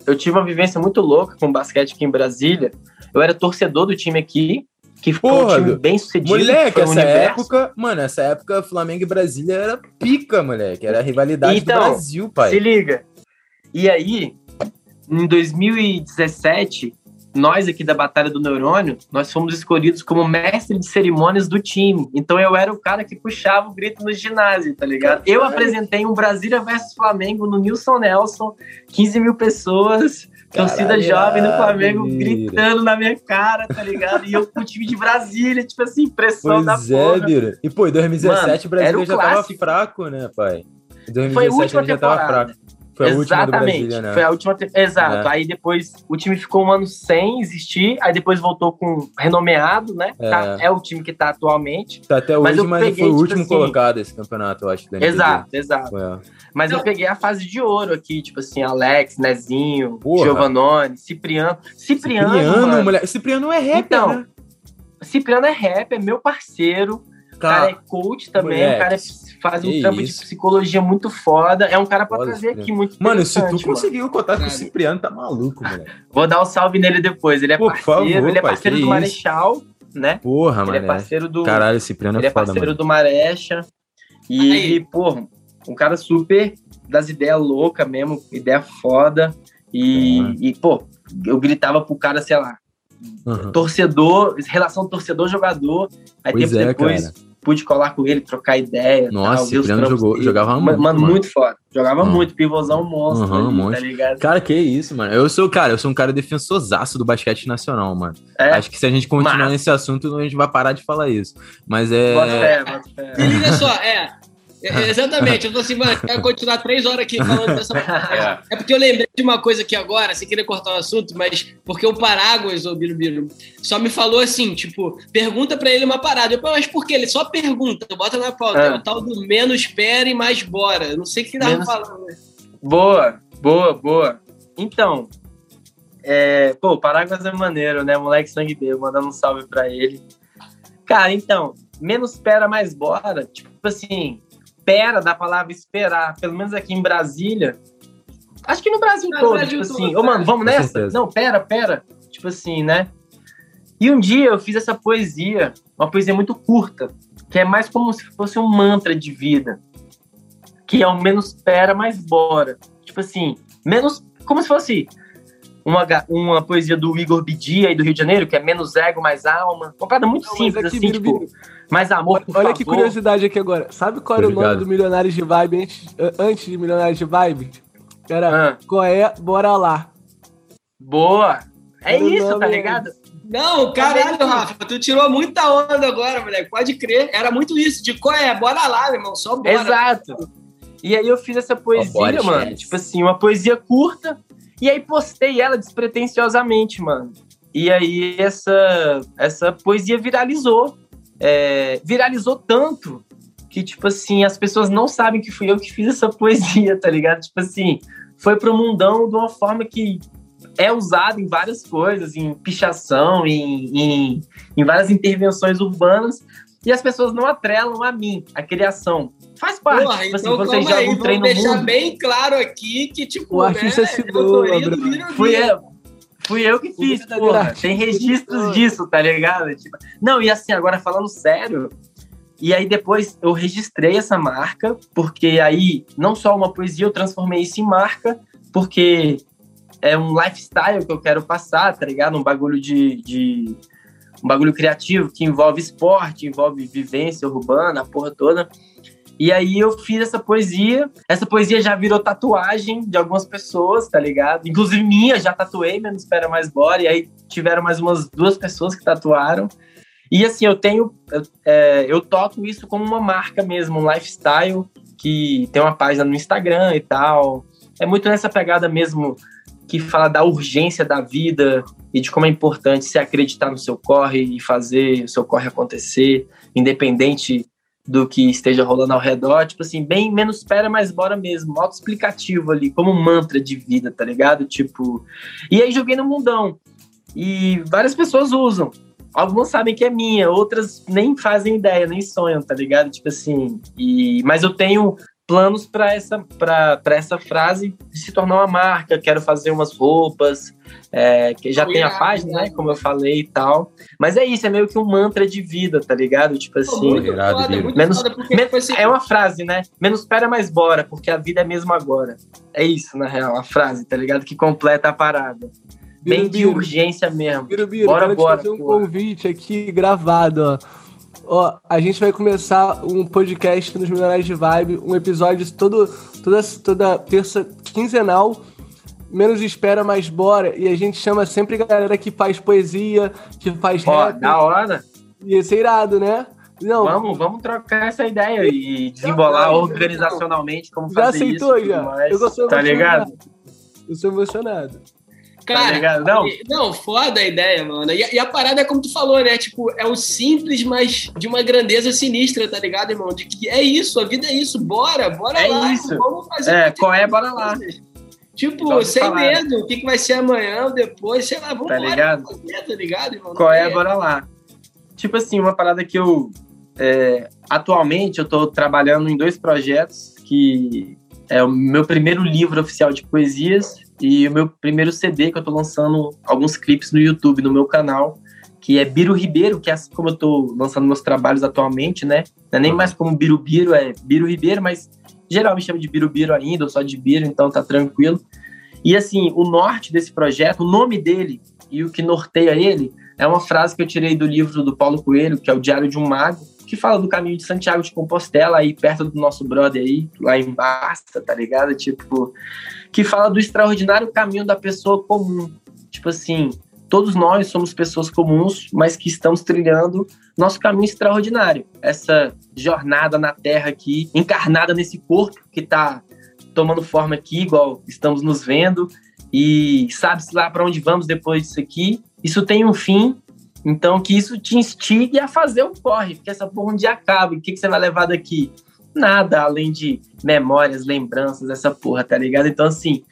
eu tive uma vivência muito louca com basquete aqui em Brasília. Eu era torcedor do time aqui, que foi Porra, um time bem sucedido. Moleque, essa Universo. época, mano, essa época Flamengo e Brasília era pica, moleque. Era a rivalidade Então, do Brasil, pai. Se liga. E aí, em 2017, nós aqui da Batalha do Neurônio, nós fomos escolhidos como mestre de cerimônias do time. Então eu era o cara que puxava o grito no ginásio, tá ligado? Eu apresentei um Brasília versus Flamengo no Nilson Nelson, 15 mil pessoas, torcida jovem do Flamengo mira. gritando na minha cara, tá ligado? E eu com o time de Brasília, tipo assim, pressão da Pois é, porra. E, pô, em 2017 Mano, o o já tava clássico. fraco, né, pai? Em 2017 Foi a última ele já tava fraco. Foi a última do Exatamente. Brasília, né? Foi a última. Exato. É. Aí depois o time ficou um ano sem existir, aí depois voltou com renomeado, né? É. Tá- É, o time que tá atualmente. Tá até Mas hoje, eu mas peguei, foi o tipo último assim- colocado esse campeonato, eu acho. Exato, exato. É. Mas eu peguei a fase de ouro aqui, tipo assim, Alex, Nezinho, Porra. Giovanoni, Cipriano. Cipriano, Cipriano, mano. moleque. Cipriano é rapper, Então, né? Cipriano é rapper, é meu parceiro. O cara é coach também, Moleque, o cara faz um trampo isso. de psicologia muito foda. É um cara pra Foda, trazer Cipriano. aqui muito Mano, se tu mano. o contato com o Cara. Cipriano, tá maluco, moleque. Vou dar um salve nele depois. Ele é Por parceiro, favor, ele é pai, parceiro que do isso. Marechal, né? Porra, ele é mano. parceiro do. Caralho, Cipriano ele é é foda, parceiro mano. do Marecha. E Aí. ele, porra, um cara super das ideias loucas mesmo, ideia foda. E, Uhum. e, pô, eu gritava pro cara, sei lá, Uhum. torcedor, relação torcedor-jogador. Aí Pois tempo é, depois cara. Pude colar com ele, trocar ideia. Nossa, tal, Cipriano jogou- dele. jogava muito, Mano, mano. muito foda. Jogava Uhum. muito, pivôzão monstro, Uhum, ali, monstro. tá ligado? Cara, que isso, mano. Eu sou, cara, eu sou um cara defensorzaço do basquete nacional, mano. É, Acho que se a gente continuar Massa. nesse assunto, a gente vai parar de falar isso. Mas é. bota fé, bota fé. E liga só, é. É, exatamente. Eu tô assim, mano, quero continuar três horas aqui falando dessa. É. é porque eu lembrei de uma coisa aqui agora, sem querer cortar o assunto, mas porque o Paráguas, o Birubiru, só me falou assim, tipo, pergunta pra ele uma parada. Eu, mas por que? Ele só pergunta, bota na pauta. É. é o tal do menos espera e mais bora. Eu não sei o que ele tava menos... falando. Né? Boa, boa, boa. Então, é, pô, o Paráguas é maneiro, né? Moleque sangue B, mandando um salve pra ele. Cara, então, menos espera, mais bora. Tipo assim, pera da palavra esperar, pelo menos aqui em Brasília. Acho que no Brasil no todo, Brasil tipo assim, ô oh, mano, vamos nessa? Não, pera, pera. Tipo assim, né? E um dia eu fiz essa poesia, uma poesia muito curta, que é mais como se fosse um mantra de vida. Que é o menos pera, mais bora. Tipo assim, menos. Como se fosse uma, uma poesia do Igor Bidia e do Rio de Janeiro, que é menos ego, mais alma. Uma parada muito Não, simples, assim, vira, tipo, vira. mais amor, por Olha favor. que curiosidade aqui agora. Sabe qual era Obrigado. o nome do Milionários de Vibe antes, antes de Milionários de Vibe? Era ah. qual é? Bora lá. Boa! É era isso, tá ligado? Não, caralho, Rafa, tu tirou muita onda agora, moleque. Pode crer. Era muito isso, de qual é? Bora lá, meu irmão, só bora. Exato. E aí eu fiz essa poesia, mano. Tipo assim, uma poesia curta, e aí postei ela despretensiosamente, mano. E aí essa, essa poesia viralizou. É, viralizou tanto que, tipo assim, as pessoas não sabem que fui eu que fiz essa poesia, tá ligado? Tipo assim, foi pro mundão de uma forma que é usada em várias coisas, em pichação, em, em, em várias intervenções urbanas, e as pessoas não atrelam a mim, a criação. Faz parte. Porra, tipo assim, então, assim, vocês jogam um treino deixar mundo. bem claro aqui que, tipo, o artista né, se doa, Fui eu. Fui eu que fiz, porra. Tem registros disso, tá ligado? Tipo, não, e assim, agora falando sério, e aí depois eu registrei essa marca, porque aí não só uma poesia, eu transformei isso em marca, porque é um lifestyle que eu quero passar, tá ligado? Um bagulho de, de um bagulho criativo que envolve esporte, envolve vivência urbana, a porra toda. E aí eu fiz essa poesia. Essa poesia já virou tatuagem de algumas pessoas, tá ligado? Inclusive minha, já tatuei, mas não espera mais bora. E aí tiveram mais umas duas pessoas que tatuaram. E assim, eu tenho. É, eu toco isso como uma marca mesmo, um lifestyle, que tem uma página no Instagram e tal. É muito nessa pegada mesmo que fala da urgência da vida e de como é importante se acreditar no seu corre e fazer o seu corre acontecer, independente do que esteja rolando ao redor, tipo assim, bem menos espera, mais bora mesmo, auto-explicativo ali, como mantra de vida, tá ligado? Tipo, e aí joguei no mundão, e várias pessoas usam, algumas sabem que é minha, outras nem fazem ideia, nem sonham, tá ligado? Tipo assim, e, mas eu tenho planos para essa, pra, essa frase de se tornar uma marca. Quero fazer umas roupas, é, que já tem a página, né? Como eu falei e tal. Mas é isso, é meio que um mantra de vida, tá ligado? Tipo assim. Muito foda, muito menos, menos assim. É uma frase, né? Menos espera, mais bora, porque a vida é mesmo agora. É isso, na real, a frase, tá ligado? Que completa a parada. Bem de urgência mesmo. Biro, Biro, bora, bora. fazer um porra. convite aqui gravado, ó Ó, a gente vai começar um podcast nos Milionários de Vibe, um episódio todo, toda, toda terça, quinzenal, menos espera, mais bora. E a gente chama sempre galera que faz poesia, que faz Ó, rap. da hora. Ia ser irado, né? Não, vamos, vamos trocar essa ideia e desembolar organizacionalmente como já fazer aceitou, isso. Já aceitou, já. Tá ligado? Eu sou emocionado. Cara, tá não. não, foda a ideia, mano. E, e, a parada é como tu falou, né? Tipo, é o simples, mas de uma grandeza sinistra, tá ligado, irmão? De que é isso, a vida é isso, bora, bora é lá. Isso. Vamos fazer. É, qual é, bora lá. Tipo, sem falar. medo, o que, que vai ser amanhã ou depois, sei lá, vamos tá ligado? Fazer, tá ligado, irmão? Qual é, bora lá. Tipo assim, uma parada que eu. É, atualmente eu tô trabalhando em dois projetos que é o meu primeiro livro oficial de poesias e o meu primeiro CD que eu tô lançando alguns clipes no YouTube, no meu canal, que é Biro Ribeiro, que é assim como eu tô lançando meus trabalhos atualmente, né? Não é nem mais como Biro Biro, é Biro Ribeiro, mas geral me chama de Biro Biro ainda, ou só de Biro, então tá tranquilo. E assim, o norte desse projeto, o nome dele e o que norteia ele é uma frase que eu tirei do livro do Paulo Coelho, que é o Diário de um Mago, que fala do caminho de Santiago de Compostela, aí perto do nosso brother aí, lá em Basta, tá ligado? Tipo, que fala do extraordinário caminho da pessoa comum. Tipo assim, todos nós somos pessoas comuns, mas que estamos trilhando nosso caminho extraordinário. Essa jornada na Terra aqui, encarnada nesse corpo que está tomando forma aqui, igual estamos nos vendo, e sabe-se lá para onde vamos depois disso aqui. Isso tem um fim, então que isso te instigue a fazer o corre, porque essa porra um dia acaba. O que, que você vai levar daqui? Nada além de memórias, lembranças, essa porra, tá ligado? Então, assim,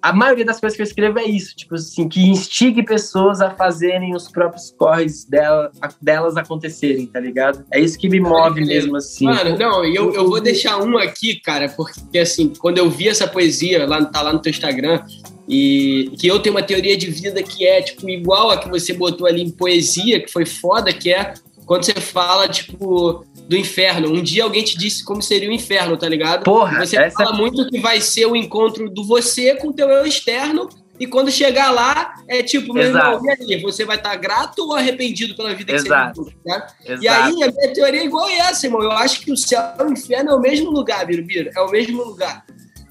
a maioria das coisas que eu escrevo é isso, tipo assim, que instigue pessoas a fazerem os próprios corres dela, delas acontecerem, tá ligado? É isso que me move mesmo, assim. Mano, não, eu, eu vou deixar um aqui, cara, porque assim, quando eu vi essa poesia, lá, tá lá no teu Instagram, e que eu tenho uma teoria de vida que é, tipo, igual a que você botou ali em poesia, que foi foda, que é quando você fala, tipo, do inferno. Um dia alguém te disse como seria o inferno, tá ligado? Porra, você essa... fala muito que vai ser o encontro do você com o teu eu externo. E quando chegar lá, é tipo, meu irmão, e aí? Você vai estar tá grato ou arrependido pela vida Exato. que você viveu? Tá? E aí, a minha teoria é igual essa, irmão. Eu acho que o céu e o inferno é o mesmo lugar, Birubiru. É o mesmo lugar.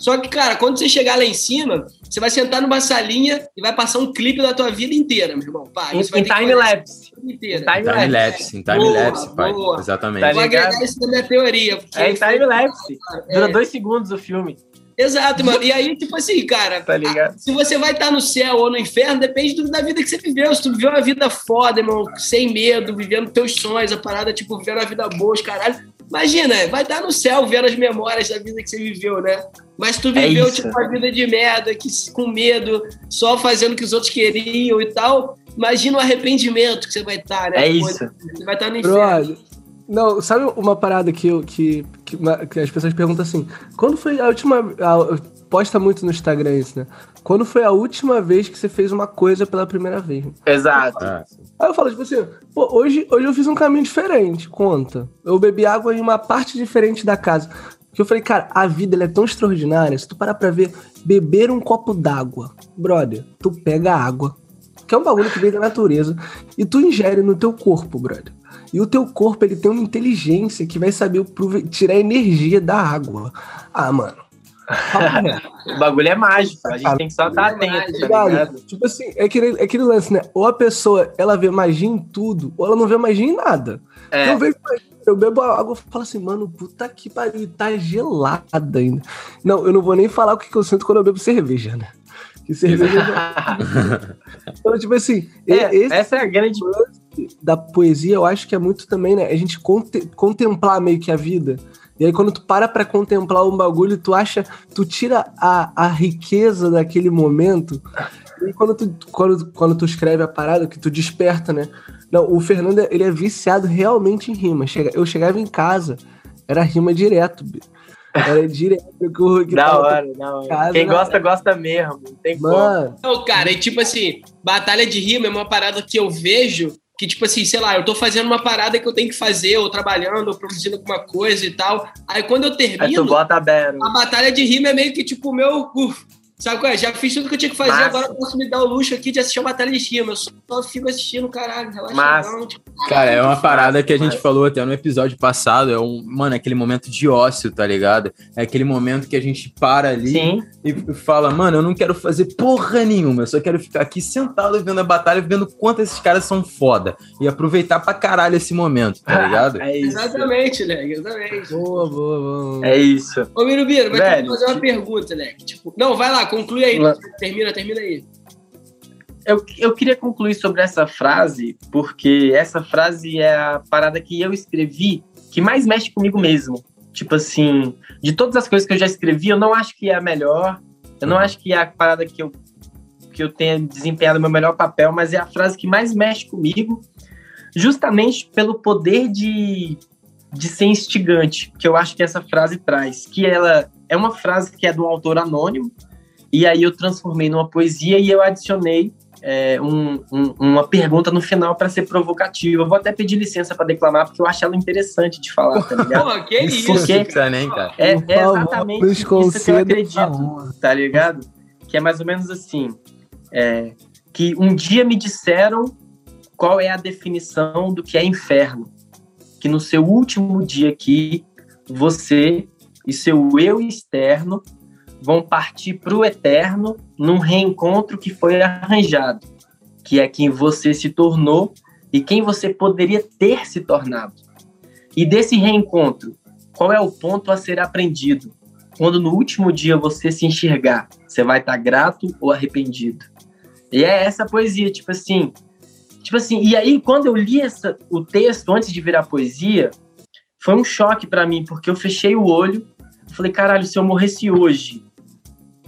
Só que, cara, quando você chegar lá em cima, você vai sentar numa salinha e vai passar um clipe da tua vida inteira, meu irmão. Pá, em, em time-lapse. Time-lapse, em time-lapse, pai. Boa. Exatamente. Tá Vou agregar isso na minha teoria. É em time-lapse. Dura é. dois segundos o filme. Exato, mano. E aí, tipo assim, cara, tá ligado? se você vai estar no céu ou no inferno, depende da vida que você viveu. Se tu viveu uma vida foda, irmão, sem medo, vivendo teus sonhos, a parada, tipo, vivendo uma vida boa, os caralho. Imagina, vai estar no céu vendo as memórias da vida que você viveu, né? Mas tu é viveu, é tipo, uma vida de merda, que, com medo, só fazendo o que os outros queriam e tal. Imagina o arrependimento que você vai estar, né? É isso. Você vai estar no inferno. Não, sabe uma parada que, eu, que, que, que, as pessoas perguntam assim: quando foi a última. A, posta muito no Instagram isso, né? Quando foi a última vez que você fez uma coisa pela primeira vez? Exato. Ah, Aí eu falo, tipo assim, pô, hoje, hoje eu fiz um caminho diferente, conta. Eu bebi água em uma parte diferente da casa. Que eu falei, cara, a vida é tão extraordinária. Se tu parar pra ver, beber um copo d'água, brother, tu pega água, que é um bagulho que vem da natureza, e tu ingere no teu corpo, brother. E o teu corpo, ele tem uma inteligência que vai saber tirar energia da água. Ah, mano. O bagulho é mágico, a gente tem que só estar tá atento, tá ligado? Tipo assim, é aquele, é aquele lance, né? Ou a pessoa, ela vê magia em tudo, ou ela não vê magia em nada. É. Eu, vejo, eu bebo água e falo assim, mano, puta que pariu, tá gelada ainda. Não, eu não vou nem falar o que, que eu sinto quando eu bebo cerveja, né? Que cerveja. então, tipo assim, é, essa é a grande da poesia, eu acho que é muito também, né? A gente contemplar meio que a vida. E aí, quando tu para pra contemplar um bagulho, tu acha, tu tira a, a riqueza daquele momento. E quando tu, quando, quando tu escreve a parada, que tu desperta, né? Não, o Fernando, ele é viciado realmente em rima. Eu chegava em casa, era rima direto, era direto que, que Da hora, da hora. Casa, Quem gosta, gosta mesmo. Não tem Mano. como. Não, cara, e tipo assim, batalha de rima é uma parada que eu vejo que, tipo assim, sei lá, eu tô fazendo uma parada que eu tenho que fazer, ou trabalhando, ou produzindo alguma coisa e tal. Aí quando eu termino. Aí tu bota a, a batalha de rima é meio que tipo o meu. Uf, Sabe qual é? Já fiz tudo que eu tinha que fazer, Massa. agora eu posso me dar o luxo aqui de assistir uma batalha de rima. Eu só fico assistindo, caralho, relaxadão. Tipo, Cara, é uma parada que a gente falou até no episódio passado. É um, mano, é aquele momento de ócio, tá ligado? É aquele momento que a gente para ali Sim. e fala, mano, eu não quero fazer porra nenhuma, eu só quero ficar aqui sentado vendo a batalha, vendo quanto esses caras são foda. E aproveitar pra caralho esse momento, tá ligado? é isso. Exatamente, né? Exatamente. Boa, boa, boa. É isso. Ô, Mirubiro, mas Velho, fazer uma pergunta, né? Tipo, não, vai lá, conclui aí. Termina, termina aí. Eu, eu queria concluir sobre essa frase, porque essa frase é a parada que eu escrevi que mais mexe comigo mesmo. Tipo assim, de todas as coisas que eu já escrevi, eu não acho que é a melhor, eu não uhum. acho que é a parada que eu, que eu tenha desempenhado meu melhor papel, mas é a frase que mais mexe comigo, justamente pelo poder de, de ser instigante, que eu acho que essa frase traz. Que ela é uma frase que é do autor anônimo, e aí eu transformei numa poesia e eu adicionei é, um, um, uma pergunta no final para ser provocativa. Eu vou até pedir licença para declamar, porque eu acho ela interessante de falar, tá ligado? Pô, que isso? Porque nem, cara. É, é exatamente isso que eu acredito, tá ligado? Que é mais ou menos assim, é, que um dia me disseram qual é a definição do que é inferno. Que no seu último dia aqui, você e seu eu externo vão partir para o eterno num reencontro que foi arranjado. que é quem você se tornou e quem você poderia ter se tornado. E desse reencontro, qual é o ponto a ser aprendido? Quando no último dia você se enxergar, você vai estar grato ou arrependido? E é essa poesia, tipo assim. Tipo assim, e aí quando eu li essa, o texto antes de virar poesia, foi um choque para mim, porque eu fechei o olho, falei, caralho, se eu morresse hoje,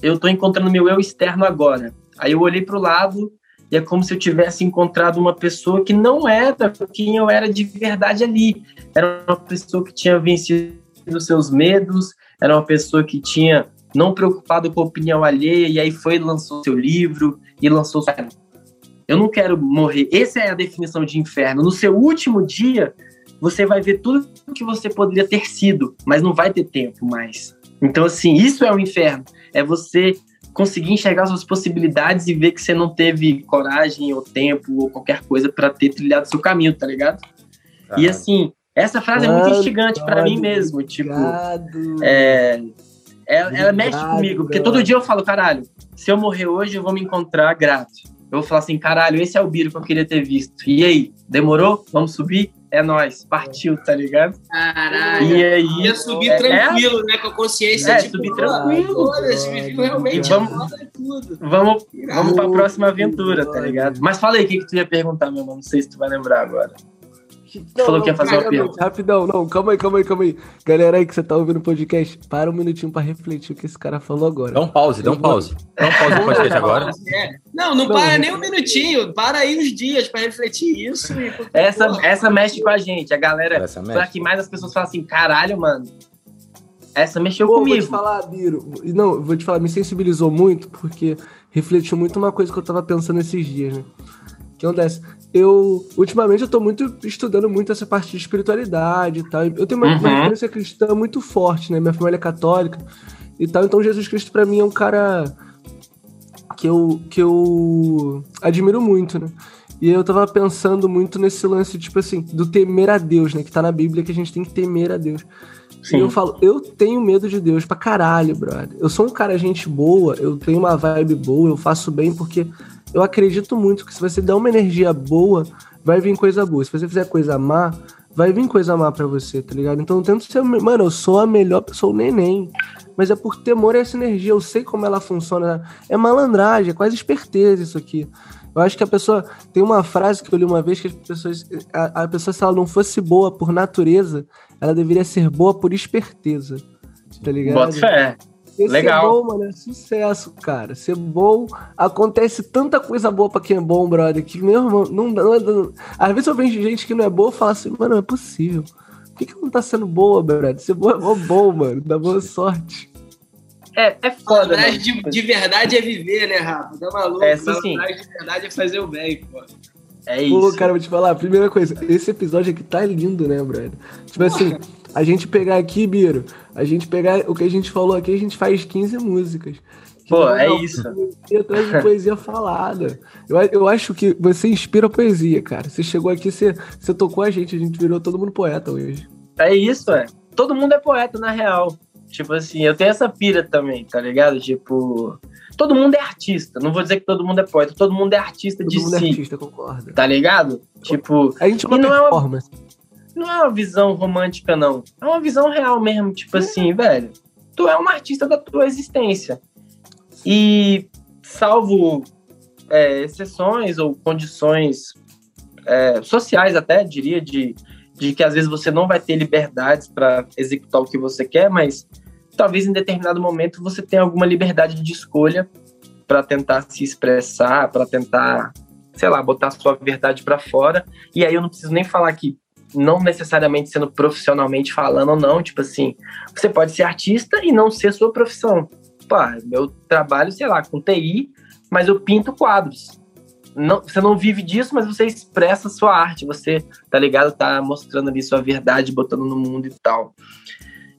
eu tô encontrando meu eu externo agora. Aí eu olhei pro lado e é como se eu tivesse encontrado uma pessoa que não era quem eu era de verdade ali. Era uma pessoa que tinha vencido os seus medos, era uma pessoa que tinha não preocupado com a opinião alheia, e aí foi lançou seu livro e lançou. Eu não quero morrer. Essa é a definição de inferno. No seu último dia, você vai ver tudo que você poderia ter sido, mas não vai ter tempo mais. Então, assim, isso é o inferno. É você conseguir enxergar suas possibilidades e ver que você não teve coragem ou tempo ou qualquer coisa para ter trilhado seu caminho, tá ligado? E assim, essa frase é muito instigante para mim mesmo, tipo, é, ela, ela mexe comigo, porque todo dia eu falo, caralho, se eu morrer hoje eu vou me encontrar grato. Eu vou falar assim, caralho, esse é o Biro que eu queria ter visto. E aí, demorou? Vamos subir? É nós, partiu, tá ligado? Caralho. E aí. Ia subir é, tranquilo, é, né? Com a consciência. É, tipo, subir tranquilo. realmente. E vamos, tudo. Vamos, vamos pra próxima aventura, tá ligado? Mas fala aí o que, que tu ia perguntar, meu irmão. Não sei se tu vai lembrar agora. Não, falou que ia fazer uma pergunta. Rapidão, não, calma aí, calma aí, calma aí. Galera aí que você tá ouvindo o podcast, para um minutinho pra refletir o que esse cara falou agora. Dá um pause, dá um pause. Dá um pause no podcast agora. É. Não, não, não, para nem um minutinho, para aí uns dias pra refletir isso. E... Essa, essa mexe com a gente, a galera. Essa mexe. Pra que mais as pessoas falam assim, caralho, mano. Essa mexeu Pô, comigo. Vou te falar, Biro. Não, vou te falar, me sensibilizou muito, porque refletiu muito uma coisa que eu tava pensando esses dias, né? O que acontece? Eu ultimamente eu tô muito estudando muito essa parte de espiritualidade e tal. Eu tenho uma, uhum. uma referência cristã muito forte, né? Minha família é católica e tal, então Jesus Cristo para mim é um cara que eu que eu admiro muito, né? E eu tava pensando muito nesse lance, tipo assim, do temer a Deus, né? Que tá na Bíblia que a gente tem que temer a Deus. Sim. E eu falo, eu tenho medo de Deus pra caralho, brother. Eu sou um cara gente boa, eu tenho uma vibe boa, eu faço bem porque eu acredito muito que se você der uma energia boa, vai vir coisa boa. Se você fizer coisa má, vai vir coisa má pra você, tá ligado? Então eu tento ser. Mano, eu sou a melhor pessoa, o neném. Mas é por temor a essa energia, eu sei como ela funciona. É malandragem, é quase esperteza isso aqui. Eu acho que a pessoa. Tem uma frase que eu li uma vez que as pessoas. A, a pessoa, se ela não fosse boa por natureza, ela deveria ser boa por esperteza. Tá ligado? Bota fé. Porque Legal. ser bom, mano, é sucesso, cara. Ser bom, acontece tanta coisa boa pra quem é bom, brother, que, meu irmão, não, não, não, às vezes eu vejo gente que não é boa e falo assim, mano, não é possível. Por que, que não tá sendo boa, brother? Ser boa é bom, bom, mano. Dá boa sorte. É, é foda, né? De, de verdade é viver, né, Rafa? Tá maluco? É, sim, sim. de verdade é fazer o bem, pô. É isso. Pô, cara, vou te falar, primeira coisa, esse episódio aqui tá lindo, né, brother? Tipo assim, a gente pegar aqui, Biro, a gente pegar o que a gente falou aqui, a gente faz 15 músicas. Pô, é isso. Atrás de poesia falada. Eu, eu acho que você inspira a poesia, cara. Você chegou aqui, você, você tocou a gente, a gente virou todo mundo poeta hoje. É isso, é. Todo mundo é poeta, na real. Tipo assim, eu tenho essa pira também, tá ligado? Tipo, todo mundo é artista. Não vou dizer que todo mundo é poeta, todo mundo é artista todo de mundo é si. É artista, concordo. Tá ligado? Tipo, a gente não é uma não é uma visão romântica, não. É uma visão real mesmo. Tipo assim, velho, tu é um artista da tua existência. E, salvo é, exceções ou condições é, sociais, até, diria, de, de que às vezes você não vai ter liberdades para executar o que você quer, mas talvez em determinado momento você tenha alguma liberdade de escolha para tentar se expressar, para tentar, sei lá, botar sua verdade para fora. E aí eu não preciso nem falar que não necessariamente sendo profissionalmente falando ou não, tipo assim, você pode ser artista e não ser sua profissão. Pá, meu trabalho, sei lá, com TI, mas eu pinto quadros. Não, você não vive disso, mas você expressa sua arte, você, tá ligado? Tá mostrando ali sua verdade, botando no mundo e tal.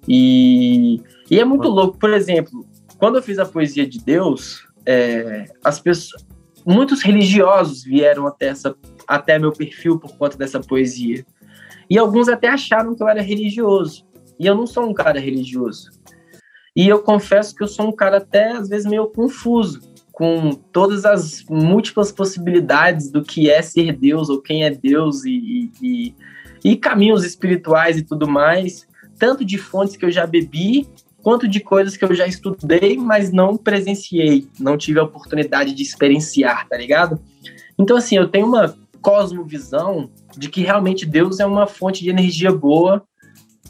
E, e é muito louco, por exemplo, quando eu fiz a poesia de Deus, é, as pessoas, muitos religiosos vieram até, essa, até meu perfil por conta dessa poesia. E alguns até acharam que eu era religioso. E eu não sou um cara religioso. E eu confesso que eu sou um cara até, às vezes, meio confuso com todas as múltiplas possibilidades do que é ser Deus ou quem é Deus e, e, e caminhos espirituais e tudo mais, tanto de fontes que eu já bebi, quanto de coisas que eu já estudei, mas não presenciei, não tive a oportunidade de experienciar, tá ligado? Então, assim, eu tenho uma cosmovisão de que realmente Deus é uma fonte de energia boa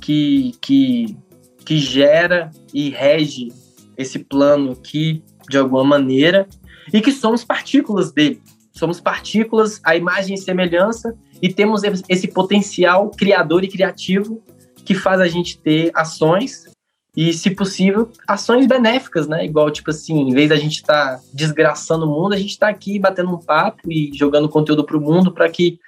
que, que, que gera e rege esse plano aqui de alguma maneira, e que somos partículas dele. Somos partículas, a imagem e semelhança, e temos esse potencial criador e criativo que faz a gente ter ações e, se possível, ações benéficas, né? Igual, tipo assim, em vez da gente estar tá desgraçando o mundo, a gente está aqui batendo um papo e jogando conteúdo para o mundo para que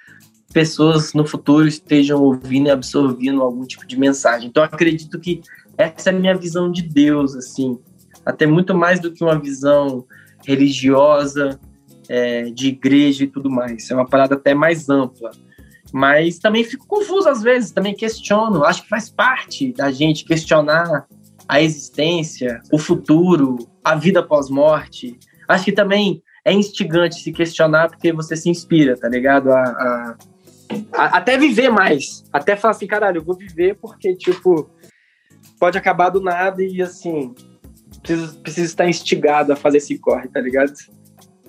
pessoas no futuro estejam ouvindo e absorvendo algum tipo de mensagem. Então, acredito que essa é a minha visão de Deus, assim até muito mais do que uma visão religiosa, é, de igreja e tudo mais. É uma parada até mais ampla. Mas também fico confuso às vezes, também questiono. Acho que faz parte da gente questionar a existência, o futuro, a vida pós-morte. Acho que também é instigante se questionar porque você se inspira, tá ligado? A, a, a, até viver mais. Até falar assim, caralho, eu vou viver porque, tipo, pode acabar do nada e assim, precisa, precisa estar instigado a fazer esse corre, tá ligado?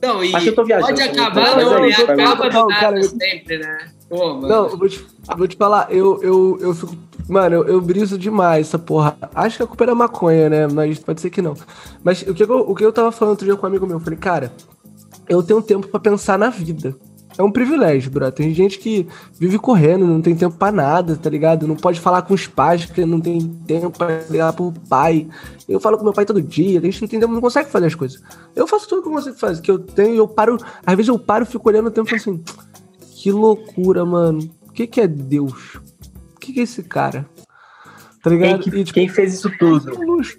Não, e Acho que eu tô viajando, pode acabar, não, não, é, acaba do nada cara, sempre, né? Pô, mano. Não, vou te, vou te falar, eu, eu, eu fico. Mano, eu, eu briso demais essa porra. Acho que a culpa era maconha, né? Mas pode ser que não. Mas o que eu, o que eu tava falando outro dia com um amigo meu, eu falei, cara, eu tenho tempo para pensar na vida é um privilégio, bro. Tem gente que vive correndo, não tem tempo para nada, tá ligado? Não pode falar com os pais porque não tem tempo pra ligar pro pai. Eu falo com meu pai todo dia, tem gente não tem tempo, não consegue fazer as coisas. Eu faço tudo que eu consigo fazer, que eu tenho, eu paro, às vezes eu paro e fico olhando o tempo e assim, que loucura, mano. O que que é Deus? O que que é esse cara? Tá ligado? Quem, que, e, tipo, quem fez isso tudo? É um luxo.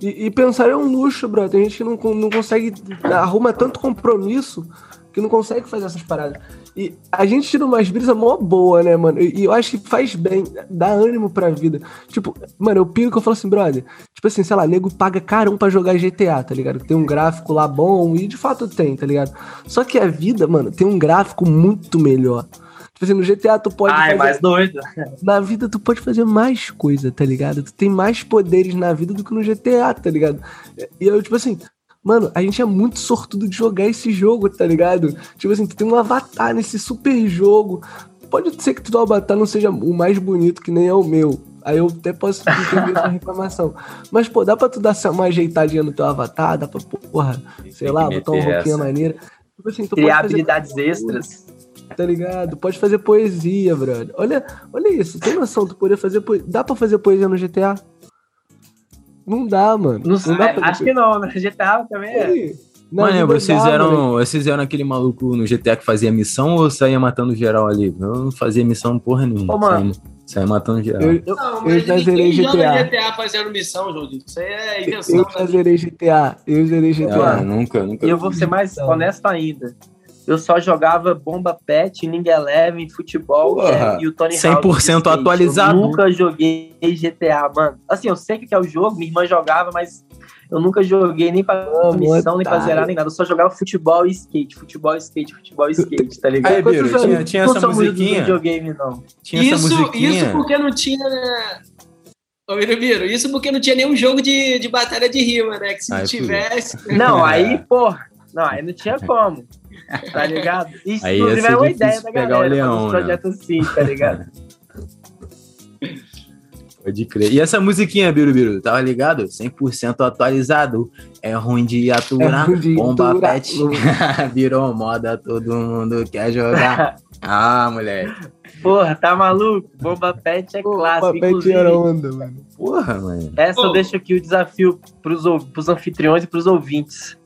E, e, pensar é um luxo, bro. Tem gente que não, não consegue, arruma tanto compromisso que não consegue fazer essas paradas. E a gente tira umas brisas mó boa, né, mano? E, eu acho que faz bem, dá ânimo pra vida. Tipo, mano, eu piro que eu falo assim, brother. Tipo assim, sei lá, nego paga carão pra jogar GTA, tá ligado? Tem um gráfico lá bom, e de fato tem, tá ligado? Só que a vida, mano, tem um gráfico muito melhor. Tipo assim, no GTA tu pode. Ah, fazer... é mais doido. Na vida tu pode fazer mais coisa, tá ligado? Tu tem mais poderes na vida do que no GTA, tá ligado? E eu, tipo assim, Mano, a gente é muito sortudo de jogar esse jogo, tá ligado? Tipo assim, tu tem um avatar nesse super jogo. Pode ser que tu avatar não seja o mais bonito, que nem é o meu. Aí eu até posso entender essa reclamação. Mas, pô, dá pra tu dar uma ajeitadinha no teu avatar, dá pra, porra, sei lá, botar uma roupinha maneira. Tipo assim, tu Criar habilidades extras. Tá ligado? Pode fazer poesia, brother. Olha, olha isso, tem noção, tu poder fazer poesia. Dá pra fazer poesia no GTA? Não dá, mano. Não, não dá pra... Acho que não, né? GTA também é. Não, mano, vocês, dá, eram, vocês eram aquele maluco no GTA que fazia missão ou saía matando geral ali? Eu não fazia missão porra nenhuma. Ô, mano. Saía, saía matando geral. Eu, eu, não, eu já zerei GTA. GTA fazendo missão, João. Isso aí é invenção. Eu já zerei GTA. Eu zerei GTA. Ah, nunca, nunca. E eu vou ser mais honesto ainda eu só jogava Bomba Pet, Ning Eleven, futebol é, e o Tony 100% Hawk atualizado. Eu nunca joguei GTA, mano. Assim, eu sei que é o jogo, minha irmã jogava, mas eu nunca joguei nem pra oh, missão, nem pra zerar, nem nada. Eu só jogava futebol e skate, futebol e skate, futebol e skate, tá ligado? Aí, Biro, tinha, tinha essa musiquinha. videogame, não. Tinha isso, essa musiquinha. Isso porque não tinha... Né? Ô, Mirumiro, isso porque não tinha nenhum jogo de, de batalha de rima, né? Que se Ai, tivesse... Não, aí, porra, não, aí não tinha como. Tá ligado? Isso, Aí inclusive, é uma ideia da galera. Pegar o leão, um projeto né? assim, tá ligado? Pode crer. E essa musiquinha, Birubiru, tava ligado? 100% atualizado. É ruim de aturar. É ruim de Bomba aturar. pet. Virou moda, todo mundo quer jogar. ah, moleque. Porra, tá maluco? Bomba pet é clássico. Bomba pet era onda, mano. Porra, mano. Essa eu deixo aqui o desafio pros, pros anfitriões e pros ouvintes.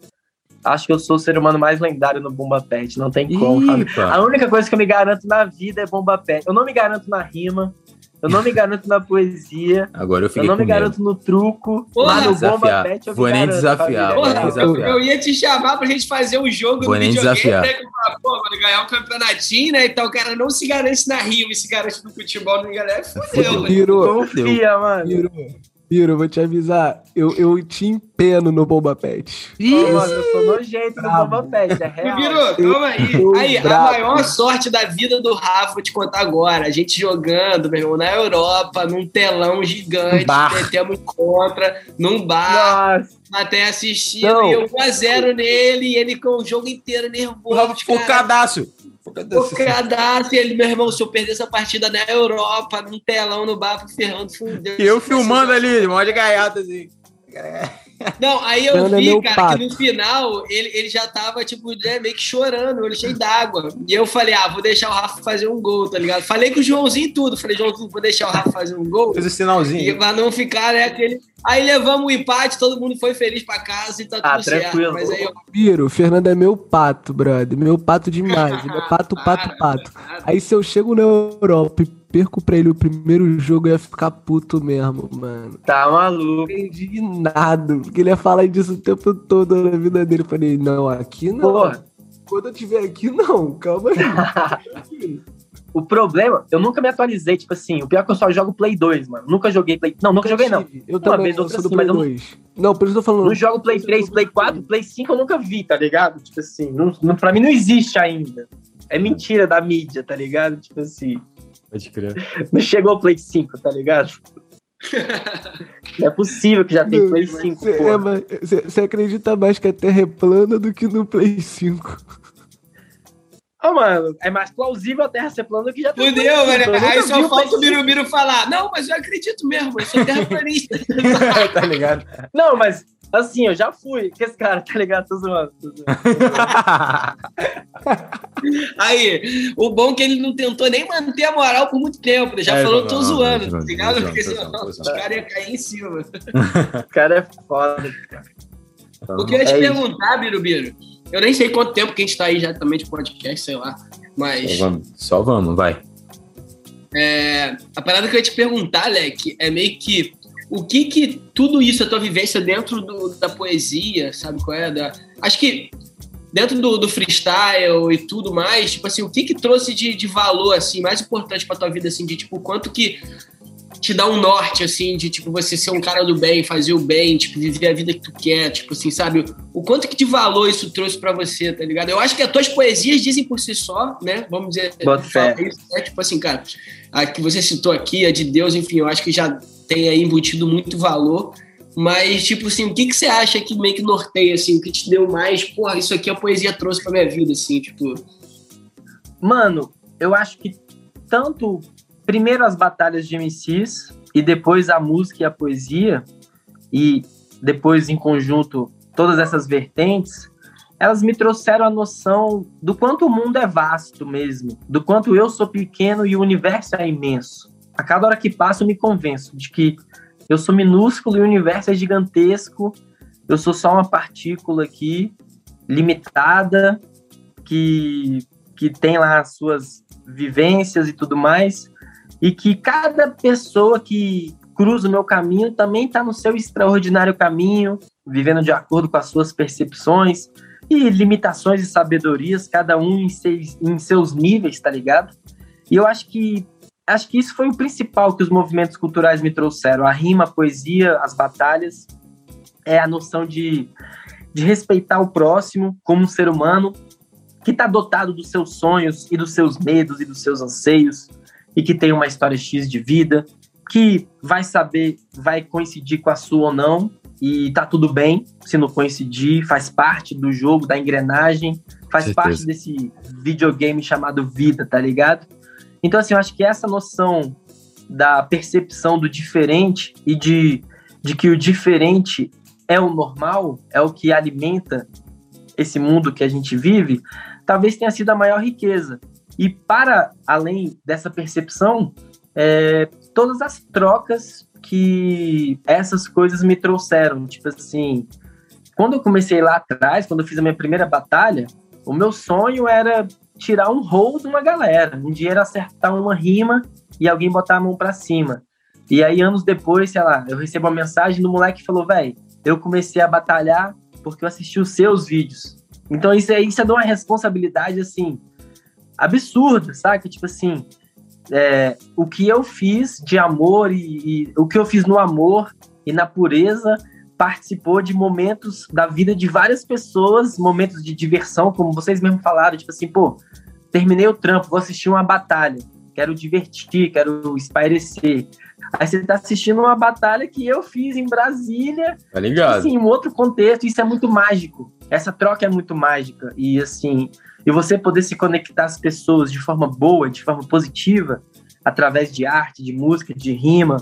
Acho que eu sou o ser humano mais lendário no Bomba Pet, não tem como. A única coisa que eu me garanto na vida é Bomba Pet. Eu não me garanto na rima, eu não me garanto na poesia. Agora eu fiquei Eu não me garanto no truco. Porra, lá no Bomba Pet eu Vou nem desafiar. Porra, nem desafiar. Eu ia te chamar pra gente fazer um jogo vou no nem desafiar. né? Pô, quando ganhar um campeonatinho, né? Então o cara não se garante na rima e se garante no futebol, não me garante. Fudeu, Virou. Confia, mano. Virou. Biro, eu vou te avisar. Eu, eu te empeno no Bomba Pet. Ô, mano, eu sou nojento no Bomba Pet, é real. Virou, calma aí. Aí, a brabo. maior sorte da vida do Rafa, vou te contar agora. A gente jogando, meu irmão, na Europa, num telão gigante, Bar. metemos em contra, num bar, Nossa, até assistindo, Não. e eu 1x0 nele, e ele com o jogo inteiro O nervoso. Rafa Focadaço, e ele, meu irmão, se eu perder essa partida na Europa, num telão no bar, pro Fernando fudeu. E eu filmando ali, mó de gaiata, assim. Não, aí eu Fernando é vi, meu cara, pato. que no final ele, ele já tava, tipo, né, meio que chorando, ele cheio d'água. E eu falei, ah, vou deixar o Rafa fazer um gol, tá ligado? Falei com o Joãozinho e tudo. Falei, Joãozinho, vou deixar o Rafa fazer um gol. Fez o E, sinalzinho. pra não ficar, né, aquele. Aí levamos o empate, todo mundo foi feliz pra casa e tá tudo Ah, certo. tranquilo. Mas aí eu. Biro, o Fernando é meu pato, brother. Meu pato demais. Ele é pato, pato, pato. Aí se eu chego na Europa e perco pra ele o primeiro jogo, eu ia ficar puto mesmo, mano. tá maluco. Indignado, porque ele ia falar disso o tempo todo na vida dele. Eu falei, não, aqui não. Porra. Quando eu tiver aqui, não. Calma aí. O problema, eu nunca me atualizei, tipo assim, o pior é que eu só jogo Play 2, mano. Nunca joguei Play. Não, nunca joguei, não. Eu Uma também vez, não outra sou do sim, Play mas eu não- 2. Não, por isso eu tô falando. Não jogo Play 3, Play 4, Play 5 eu nunca vi, tá ligado? Tipo assim, não, não, pra mim não existe ainda. É mentira da mídia, tá ligado? Tipo assim, Pode crer. não chegou o Play 5, tá ligado? Não é possível que já tem Play 5, Você é, você- acredita mais que a Terra é plana do que no Play 5. Ah, mano, é mais plausível a Terra ser plana do que já tem Fudeu, Play 5, velho. eu nunca Aí só falta o Play 5. Birubiru falar. Não, mas eu acredito mesmo, eu sou terraplanista. tá ligado? Não, mas assim, eu já fui. Que esse cara, tá ligado? Tô zoando. Tô zoando. Aí, o bom é que ele não tentou nem manter a moral por muito tempo. Ele já É, falou, tô não, zoando, tá ligado? Porque não, senão não, não, os caras iam cair em cima. O cara é foda. O que eu ia te É perguntar, Birubiru, eu nem sei quanto tempo que a gente tá aí já também de podcast, sei lá. Mas Só vamos, só vamos, vai. é, a parada que eu ia te perguntar, Leque, é meio que o que que tudo isso, a tua vivência dentro do- da poesia, sabe qual é? Da, acho que dentro do, do freestyle e tudo mais, tipo assim, o que que trouxe de, de valor, assim, mais importante pra tua vida, assim, de tipo, quanto que te dá um norte, assim, de tipo, você ser um cara do bem, fazer o bem, tipo, viver a vida que tu quer, tipo assim, sabe? O quanto que de valor isso trouxe pra você, tá ligado? Eu acho que as tuas poesias dizem por si só, né? Vamos dizer, Bota fé. isso, né? Tipo assim, cara, a que você citou aqui, a de Deus, enfim, eu acho que já tem aí embutido muito valor. Mas, tipo assim, o que, que você acha que meio que norteia, assim, o que te deu mais? Porra, isso aqui a poesia trouxe pra minha vida, assim, tipo. Mano, eu acho que tanto primeiro as batalhas de MCs e depois a música e a poesia e depois em conjunto todas essas vertentes, elas me trouxeram a noção do quanto o mundo é vasto mesmo, do quanto eu sou pequeno e o universo é imenso. A cada hora que passa eu me convenço de que eu sou minúsculo e o universo é gigantesco. Eu sou só uma partícula aqui limitada que que tem lá as suas vivências e tudo mais, e que cada pessoa que cruza o meu caminho também está no seu extraordinário caminho, vivendo de acordo com as suas percepções e limitações e sabedorias, cada um em seus, em seus níveis, tá ligado? E eu acho que acho que isso foi o principal que os movimentos culturais me trouxeram, a rima, a poesia, as batalhas, é a noção de, de respeitar o próximo como um ser humano, que está dotado dos seus sonhos e dos seus medos e dos seus anseios e que tem uma história X de vida, que vai saber, vai coincidir com a sua ou não e tá tudo bem se não coincidir, faz parte do jogo, da engrenagem, faz parte desse videogame chamado vida, tá ligado? Então assim, eu acho que essa noção da percepção do diferente e de, de que o diferente é o normal, é o que alimenta esse mundo que a gente vive, talvez tenha sido a maior riqueza. E para além dessa percepção, é, todas as trocas que essas coisas me trouxeram. Tipo assim, quando eu comecei lá atrás, quando eu fiz a minha primeira batalha, o meu sonho era tirar um rol de uma galera. Um dia era acertar uma rima e alguém botar a mão para cima. E aí, anos depois, sei lá, eu recebo uma mensagem do moleque que falou: velho, eu comecei a batalhar porque eu assisti os seus vídeos. Então, isso é, isso é de uma responsabilidade, assim, absurda, sabe? Tipo assim, é, o que eu fiz de amor e, e o que eu fiz no amor e na pureza participou de momentos da vida de várias pessoas, momentos de diversão, como vocês mesmos falaram, tipo assim, pô, terminei o trampo, vou assistir uma batalha, quero divertir, quero espairecer. Aí você tá assistindo uma batalha que eu fiz em Brasília, Tá ligado? assim, um outro contexto, isso é muito mágico. Essa troca é muito mágica. E assim, e você poder se conectar às pessoas de forma boa, de forma positiva, através de arte, de música, de rima,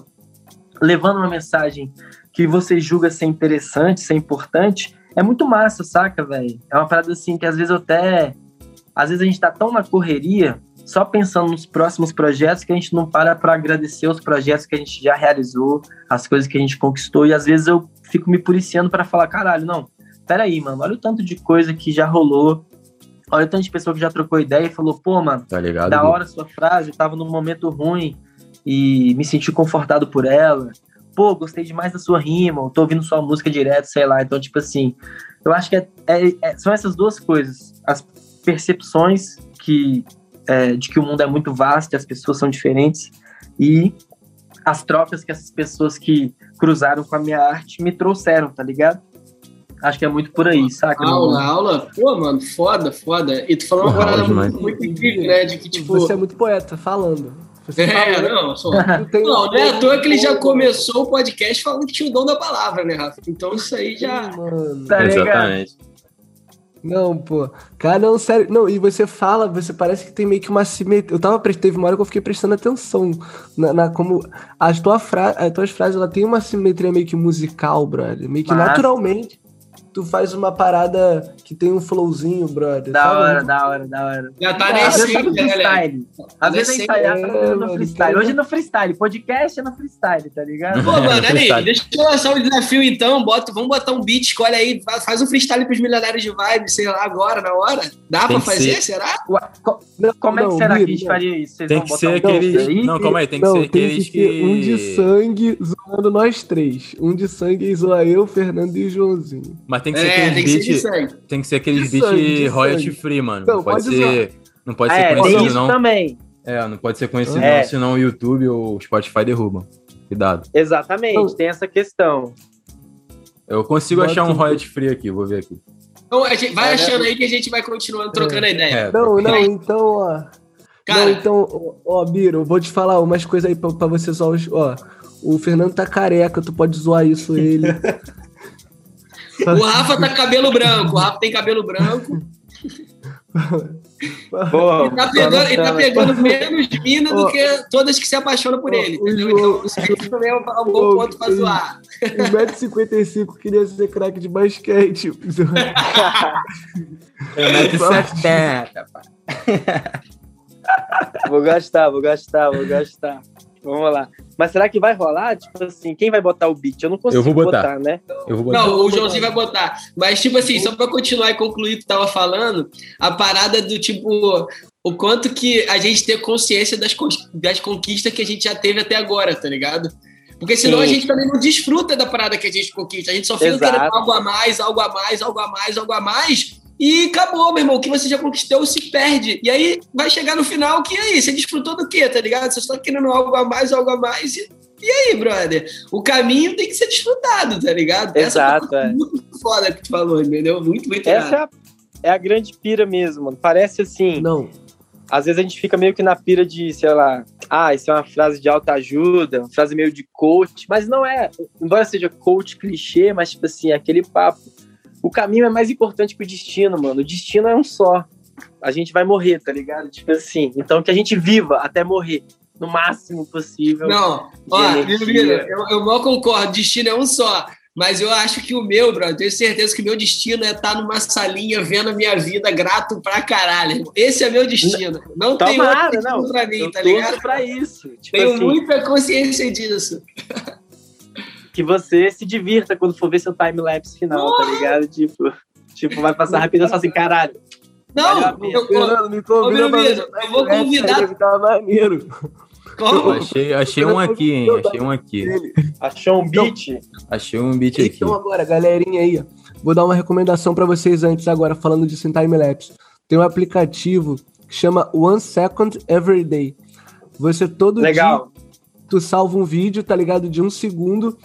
levando uma mensagem que você julga ser interessante, ser importante, é muito massa, saca, velho? É uma parada assim que às vezes eu até. Às vezes a gente tá tão na correria, só pensando nos próximos projetos, que a gente não para para agradecer os projetos que a gente já realizou, as coisas que a gente conquistou, e às vezes eu fico me policiando para falar, caralho, não, peraí, mano, olha o tanto de coisa que já rolou, olha o tanto de pessoa que já trocou ideia e falou, pô, mano, Tá ligado? da hora a sua frase, eu tava num momento ruim e me senti confortado por ela. Pô, gostei demais da sua rima, eu tô ouvindo sua música direto, sei lá. Então, tipo assim, eu acho que é- é- é- são essas duas coisas. As percepções que, é, de que o mundo é muito vasto e as pessoas são diferentes e as trocas que essas pessoas que cruzaram com a minha arte me trouxeram, tá ligado? Acho que é muito por aí, saca? Aula, aula. Pô, mano, foda, foda. E tu falou uma parada muito, muito incrível, né? De que, tipo. Você é muito poeta, falando. Você É, fala, não, só. não tem- Não, não é à toa que ele já começou o podcast falando que tinha o dom da palavra, né, Rafa? Então isso aí já. Mano. Tá ligado? Exatamente. Não, pô. Cara, não, sério. Não, e você fala, você parece que tem meio que uma simetria. Eu tava, teve uma hora que eu fiquei prestando atenção na, na como as, tua fra... as tuas frases, ela tem uma simetria meio que musical, brother. Meio que Massa. naturalmente tu faz uma parada que tem um flowzinho, brother. Da sabe? hora, da hora, da hora. Já tá essência, né, galera? freestyle. Às vezes é Nesse- ensaiar é, no freestyle. Hoje é no freestyle. Podcast é no freestyle, tá ligado? Pô, mano, ali, Freestyle. deixa eu lançar um desafio então. Bota, vamos botar um beat, escolhe aí, fa- faz um freestyle pros milionários de vibe, sei lá, agora, na hora. Dá Tem pra fazer? ser. Será? Ua- co- Não, Como é que não, será que a gente não. faria isso? Vocês Tem vão que botar ser um aqueles. Não, calma aí, tem que não, ser tem aqueles que um de sangue zoando nós três. Um de sangue eu, Fernando e o Joãozinho. Mas tem que ser É, aqueles beats. sangue. Tem que ser aqueles beats royalty sangue. free, mano. Não, Não pode pode ser. Não pode ser É, tem conhecido, isso não. também. É, não pode ser conhecido, É. não, senão o YouTube ou o Spotify derrubam. Cuidado. Exatamente, Não. tem essa questão. Eu consigo Bota achar um royalty free aqui, vou ver aqui. Então, a gente, vai É, achando aí que a gente vai continuando trocando a ideia. É, Não, não, então, ó. Cara, Não, então, ó, ó, Biro, eu vou te falar umas coisas aí pra, pra você zoar os. Ó, o Fernando tá careca, tu pode zoar isso ele. o Rafa tá com cabelo branco, o Rafa tem cabelo branco. Pô, E tá pegando, e tá pegando menos mina do que todas que se apaixonam por ele. Entendeu? Então, isso também é um, é bom ponto pra zoar. 1,55m queria ser craque de basquete. É 1,70m, Vou gastar, vou gastar, vou gastar. Vamos lá. Mas será que vai rolar? Tipo assim, quem vai botar o beat? Eu não consigo Eu vou botar. né? Eu vou botar. Não, o Joãozinho vai botar. Mas, tipo assim, só pra continuar e concluir o que tu tava falando, a parada do tipo. O quanto que a gente ter consciência das, das conquistas que a gente já teve até agora, tá ligado? Porque senão Sim. a gente também não desfruta da parada que a gente conquista. A gente só fica Exato. querendo algo a mais, algo a mais, algo a mais, algo a mais. E acabou, meu irmão. O que você já conquistou se perde. E aí vai chegar no final que aí? Você desfrutou do quê, tá ligado? Você só tá querendo algo a mais, algo a mais. E, e aí, brother? O caminho tem que ser desfrutado, tá ligado? Exato, Essa é. muito foda que tu falou, entendeu? Muito, muito Essa é a, é a grande pira mesmo, mano. Parece assim. Não, Às vezes a gente fica meio que na pira de, sei lá, ah, isso é uma frase de alta ajuda, uma frase meio de coach, mas não é. Embora seja coach clichê, mas tipo assim, aquele papo. O caminho é mais importante que o destino, mano. O destino é um só. A gente vai morrer, tá ligado? Tipo assim. Então que a gente viva até morrer. No máximo possível. Não, ó, eu, eu mal concordo, destino é um só. Mas eu acho que o meu, brother, eu tenho certeza que o meu destino é estar numa salinha vendo a minha vida grato pra caralho. Esse é meu destino. Não tem outro Tomara, destino não. pra mim, eu tá ligado? pra isso. Tipo Tenho assim, muita consciência disso. que você se divirta quando for ver seu time-lapse final, tá ligado? Tipo, tipo, vai passar rapidão e fala assim, caralho. Não, eu, eu, Fernando, me Ô, convida meu pra amigo, ver eu vou convidar- Tá maneiro. Como? achei, achei um aqui, hein? Achei um aqui. Achou um beat? Achei um beat aqui. Então agora, galerinha aí, ó, vou dar uma recomendação pra vocês antes agora, falando disso em timelapse. Tem um aplicativo que chama One Second Every Day. Você todo dia Legal. tu salva um vídeo, tá ligado? De um segundo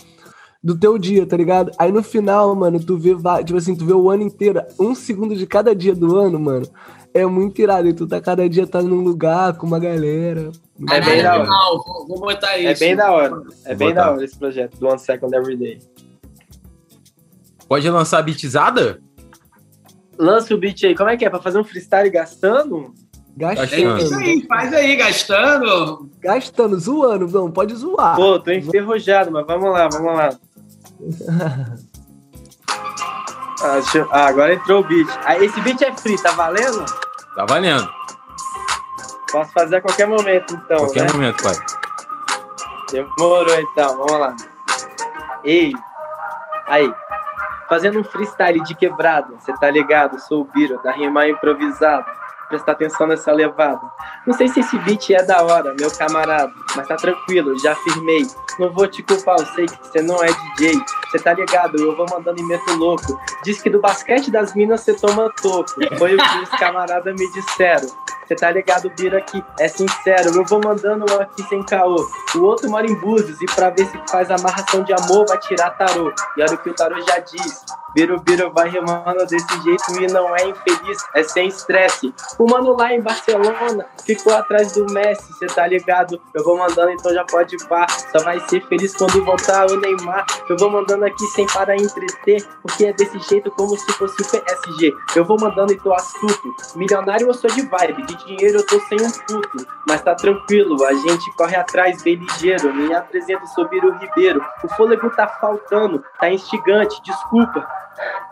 do teu dia, tá ligado? Aí no final, mano, tu vê, tipo assim, tu vê o ano inteiro, um segundo de cada dia do ano, mano. É muito irado. E tu tá cada dia tá num lugar com uma galera. É bem da hora. Vou, vou botar isso. É bem da hora. É bem botar. da hora esse projeto do One Second Every Day. Pode lançar beatzada? Lança o beat aí. Como é que é? Pra fazer um freestyle gastando? Gastando. É isso aí, faz aí, gastando. Gastando, zoando, não, pode zoar. Pô, tô enferrujado, mas vamos lá, vamos lá. Ah, eu- ah, agora entrou o beat. Ah, esse beat é free, tá valendo? Tá valendo. Posso fazer a qualquer momento, então, Qualquer né? momento, pai. Demorou, então. Vamos lá. Ei. Aí. Fazendo um freestyle de quebrada. Você tá ligado? Sou o Biro, da rima improvisada. Prestar atenção nessa levada. Não sei se esse beat é da hora, meu camarada. Mas tá tranquilo, já firmei. Não vou te culpar, eu sei que você não é DJ. Você tá ligado? Eu vou mandando e meto louco. Diz que do basquete das minas você toma toco. Foi o que os camaradas me disseram. Você tá ligado, Bira, aqui é sincero. Eu vou mandando um aqui sem caô. O outro mora em Búzios e pra ver se faz amarração de amor vai tirar tarô. E olha o que o tarô já diz. Biro vai remando desse jeito e não é infeliz, é sem estresse. O mano lá em Barcelona ficou atrás do Messi, cê tá ligado? Eu vou mandando, então já pode pá. Só vai ser feliz quando voltar o Neymar. Eu vou mandando aqui sem parar entreter, porque é desse jeito como se fosse o PSG. Eu vou mandando e tô astuto. Milionário eu sou de vibe, de dinheiro eu tô sem um puto. Mas tá tranquilo, a gente corre atrás bem ligeiro. Me apresento, sou Biro Ribeiro. O fôlego tá faltando, tá instigante, desculpa.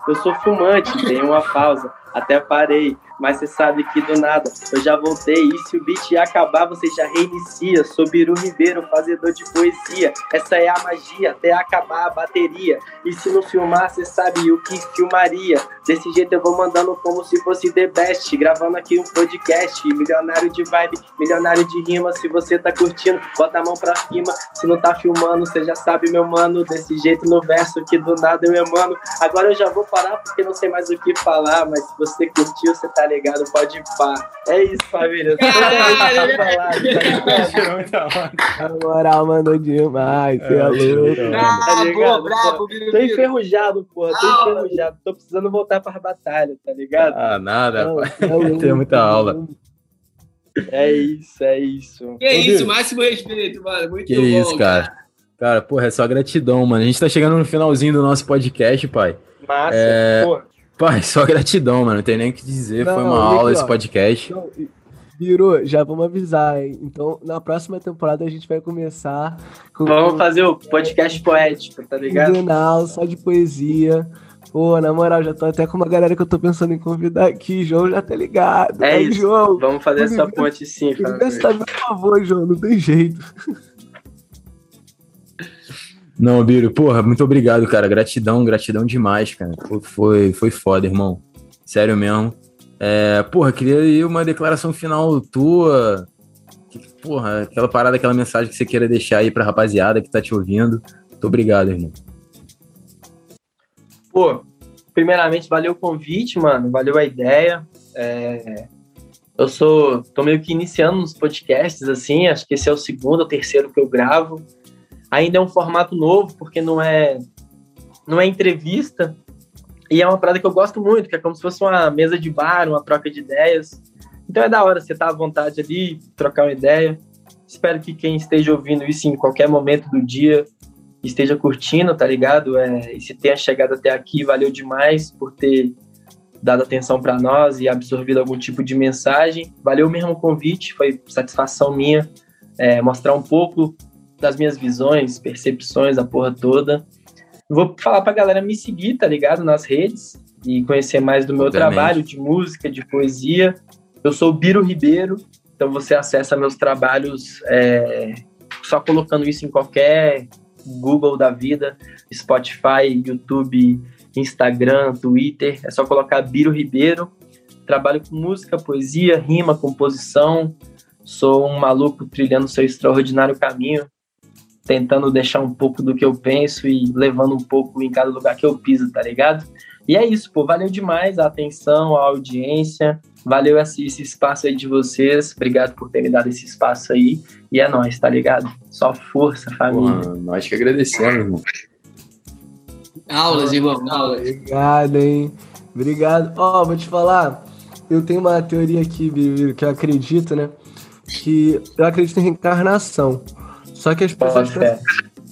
Eu sou fumante, dei uma pausa, até parei, mas cê sabe que do nada eu já voltei. E se o beat acabar, você já reinicia. Sou Biru Ribeiro, fazedor de poesia. Essa é a magia, até acabar a bateria. E se não filmar, cê sabe o que filmaria. Desse jeito eu vou mandando como se fosse The Best. Gravando aqui um podcast, milionário de vibe, milionário de rima. Se você tá curtindo, bota a mão pra cima. Se não tá filmando, você já sabe, meu mano. Desse jeito no verso que do nada eu emano. Agora eu já vou parar porque não sei mais o que falar. Mas se você curtiu, você tá ligado, pode ir pá. É isso, família. Na moral, mandou demais, você é É, louco. é. Tá ligado, Bravo, bravo, pô? Biro, Tô enferrujado, pô. Tô Ah, enferrujado. Tô precisando voltar pra batalha, tá ligado? Ah, nada, Não, pai. é louco. Tem muita aula. É isso, é isso. Que isso, máximo respeito, mano. Muito Que bom, isso, cara. Cara, porra, é só gratidão, mano. A gente tá chegando no finalzinho do nosso podcast, pai. Massa, É, pô. Pai, só gratidão, mano. Não tem nem o que dizer. Foi Não, uma e aqui, aula esse podcast. Então, Biro, já vamos avisar, hein? Então, na próxima temporada a gente vai começar com Vamos fazer o podcast poético, tá ligado? jornal só de poesia. Pô, na moral, já tô até com uma galera que eu tô pensando em convidar aqui. João já tá ligado. É Aí, isso. João, Vamos fazer essa ponte sim, família. tá meu favor, João, não tem jeito. Não, Biro, porra, muito obrigado, cara. Gratidão, gratidão demais, cara. Foi, foi foda, irmão. Sério mesmo. É, porra, queria aí uma declaração final tua. Porra, aquela parada, aquela mensagem que você queira deixar aí pra rapaziada que tá te ouvindo. Muito obrigado, irmão. Pô, primeiramente, valeu o convite, mano. Valeu a ideia. É, Eu sou. tô meio que iniciando nos podcasts, assim. Acho que esse é o segundo ou terceiro que eu gravo. Ainda é um formato novo, porque não é. Não é entrevista. E é uma parada que eu gosto muito, que é como se fosse uma mesa de bar, uma troca de ideias. Então é da hora você estar à vontade ali, trocar uma ideia. Espero que quem esteja ouvindo isso em qualquer momento do dia esteja curtindo, tá ligado? É, e se tenha chegado até aqui, valeu demais por ter dado atenção para nós e absorvido algum tipo de mensagem. Valeu mesmo o convite, foi satisfação minha é, mostrar um pouco das minhas visões, percepções, a porra toda. Vou falar pra galera me seguir, tá ligado? Nas redes e conhecer mais do meu Obviamente. trabalho de música, de poesia. Eu sou o Biro Ribeiro, então você acessa meus trabalhos é, só colocando isso em qualquer Google da vida, Spotify, YouTube, Instagram, Twitter. É só colocar Biro Ribeiro. Trabalho com música, poesia, rima, composição. Sou um maluco trilhando seu extraordinário caminho, tentando deixar um pouco do que eu penso e levando um pouco em cada lugar que eu piso, tá ligado? E é isso, pô. Valeu demais a atenção, a audiência. Valeu esse, esse espaço aí de vocês. Obrigado por ter me dado esse espaço aí. E é nóis, tá ligado? Só força, família. Porra, nós que agradecemos, irmão. Aulas, irmão, aulas. Obrigado, hein? Obrigado. Ó, vou te falar, eu tenho uma teoria aqui, Bibi, que eu acredito, né? Que eu acredito em reencarnação. Só que as pessoas pensam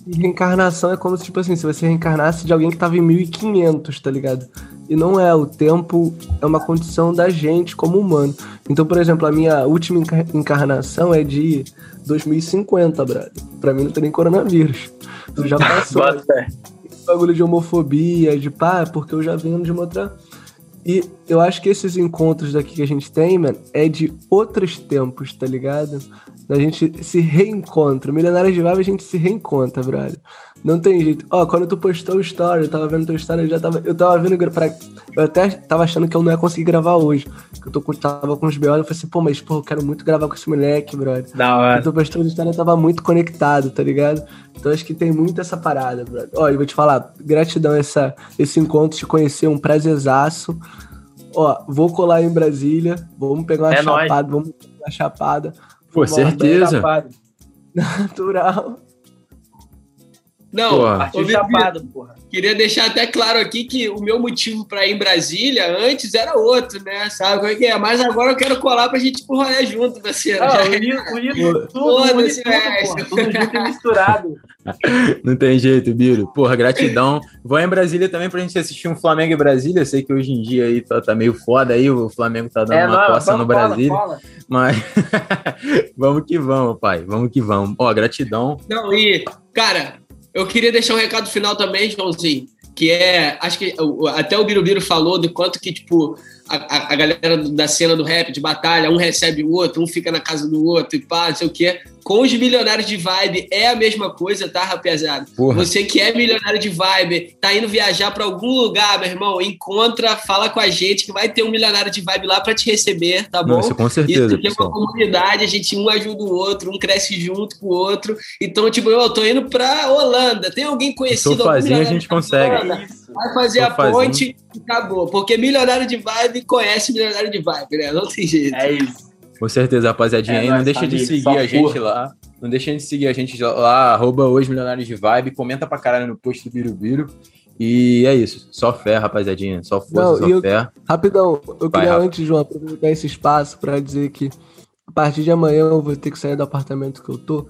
que reencarnação é como se, tipo assim, se você reencarnasse de alguém que tava em 1500, tá ligado? E não é, o tempo é uma condição da gente como humano. Então, por exemplo, a minha última enca- encarnação é de 2050, brother. Pra mim não tem nem coronavírus. Tu já passou bagulho de homofobia, de pá, porque eu já venho de uma outra. E eu acho que esses encontros daqui que a gente tem, mano, é de outros tempos, tá ligado? A gente se reencontra. Milionários de Vibe a gente se reencontra, brother. Não tem jeito. Ó, quando tu postou o story, eu tava vendo teu story, eu já tava. Eu tava vendo. Pra, eu até tava achando que eu não ia conseguir gravar hoje. Que eu tô, tava com os B.O. Eu falei assim, pô, mas pô, eu quero muito gravar com esse moleque, brother. Da hora. Eu tô postando história, eu tava muito conectado, tá ligado? Então acho que tem muito essa parada, brother. Olha, eu vou te falar, gratidão essa, esse encontro, te conhecer, um prazerzaço. Ó, vou colar em Brasília, vamos pegar uma É nóis. chapada, vamos pegar uma chapada. Lá, certeza. Natural. Não, Porra. ô, Partiu Bibi, chapado, porra. queria deixar até claro aqui que o meu motivo pra ir em Brasília antes era outro, né? Sabe como é que é? Mas agora eu quero colar pra gente ir pro rolê junto, parceiro. Ah, unir, unir tudo, unir tudo. Tudo junto e misturado. Não tem jeito, Biro. Porra, gratidão. Vou em Brasília também pra gente assistir um Flamengo e Brasília. Eu sei que hoje em dia aí tá, tá meio foda aí, o Flamengo tá dando uma não, coça no Brasília. cola. Mas vamos que vamos, pai. Vamos que vamos. Ó, gratidão. Não, e, cara, eu queria deixar um recado final também, Joãozinho, que é, acho que até o Birubiru falou do quanto que, tipo, a, a- galera da cena do rap, de batalha, um recebe o outro, um fica na casa do outro e pá, não sei o quê. Com os milionários de vibe é a mesma coisa, tá, rapaziada? Você que é milionário de vibe, tá indo viajar pra algum lugar, meu irmão, encontra, fala com a gente que vai ter um milionário de vibe lá pra te receber, tá bom? Não, isso com Isso certeza, aqui é uma comunidade, a gente um ajuda o outro, um cresce junto com o outro. Então, tipo, eu tô indo pra Holanda. Tem alguém conhecido? algum Sofazinho a gente consegue. Holanda? Vai fazer a Sofazinho. ponte e acabou. Porque milionário de vibe conhece milionário de vibe, né? Não tem jeito. É isso. Com certeza, rapaziadinha. É aí, não deixa de família, seguir só a gente porra. lá. Não deixa de seguir a gente lá, arroba os milionários de vibe. Comenta pra caralho no post do Birubiru. E é isso. Só fé, rapaziadinha. Só força, Não, só e eu- fé. Rapidão, eu Vai, queria antes, João, aproveitar esse espaço pra dizer que a partir de amanhã eu vou ter que sair do apartamento que eu tô.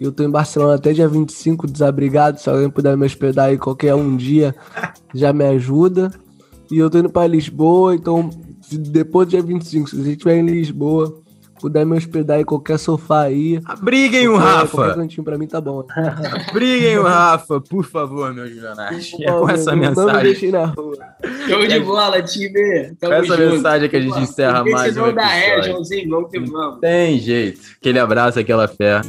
E eu tô em Barcelona até dia 25, desabrigado. Se alguém puder me hospedar aí qualquer um dia, já me ajuda. E eu tô indo pra Lisboa, então se depois do dia 25, se você estiver em Lisboa, puder me hospedar em qualquer sofá aí. Briguem o qualquer- Qualquer Rafa. cantinho pra mim tá bom. Briguem o Rafa, por favor, meus milionários. É com Não- essa não me mensagem. deixem na rua. Show de bola, time. Tamo Com essa junto. mensagem que a gente encerra mais um ré, episódio. Joãozinho. Vamos que vamos. Tem jeito. Aquele abraço, aquela fé.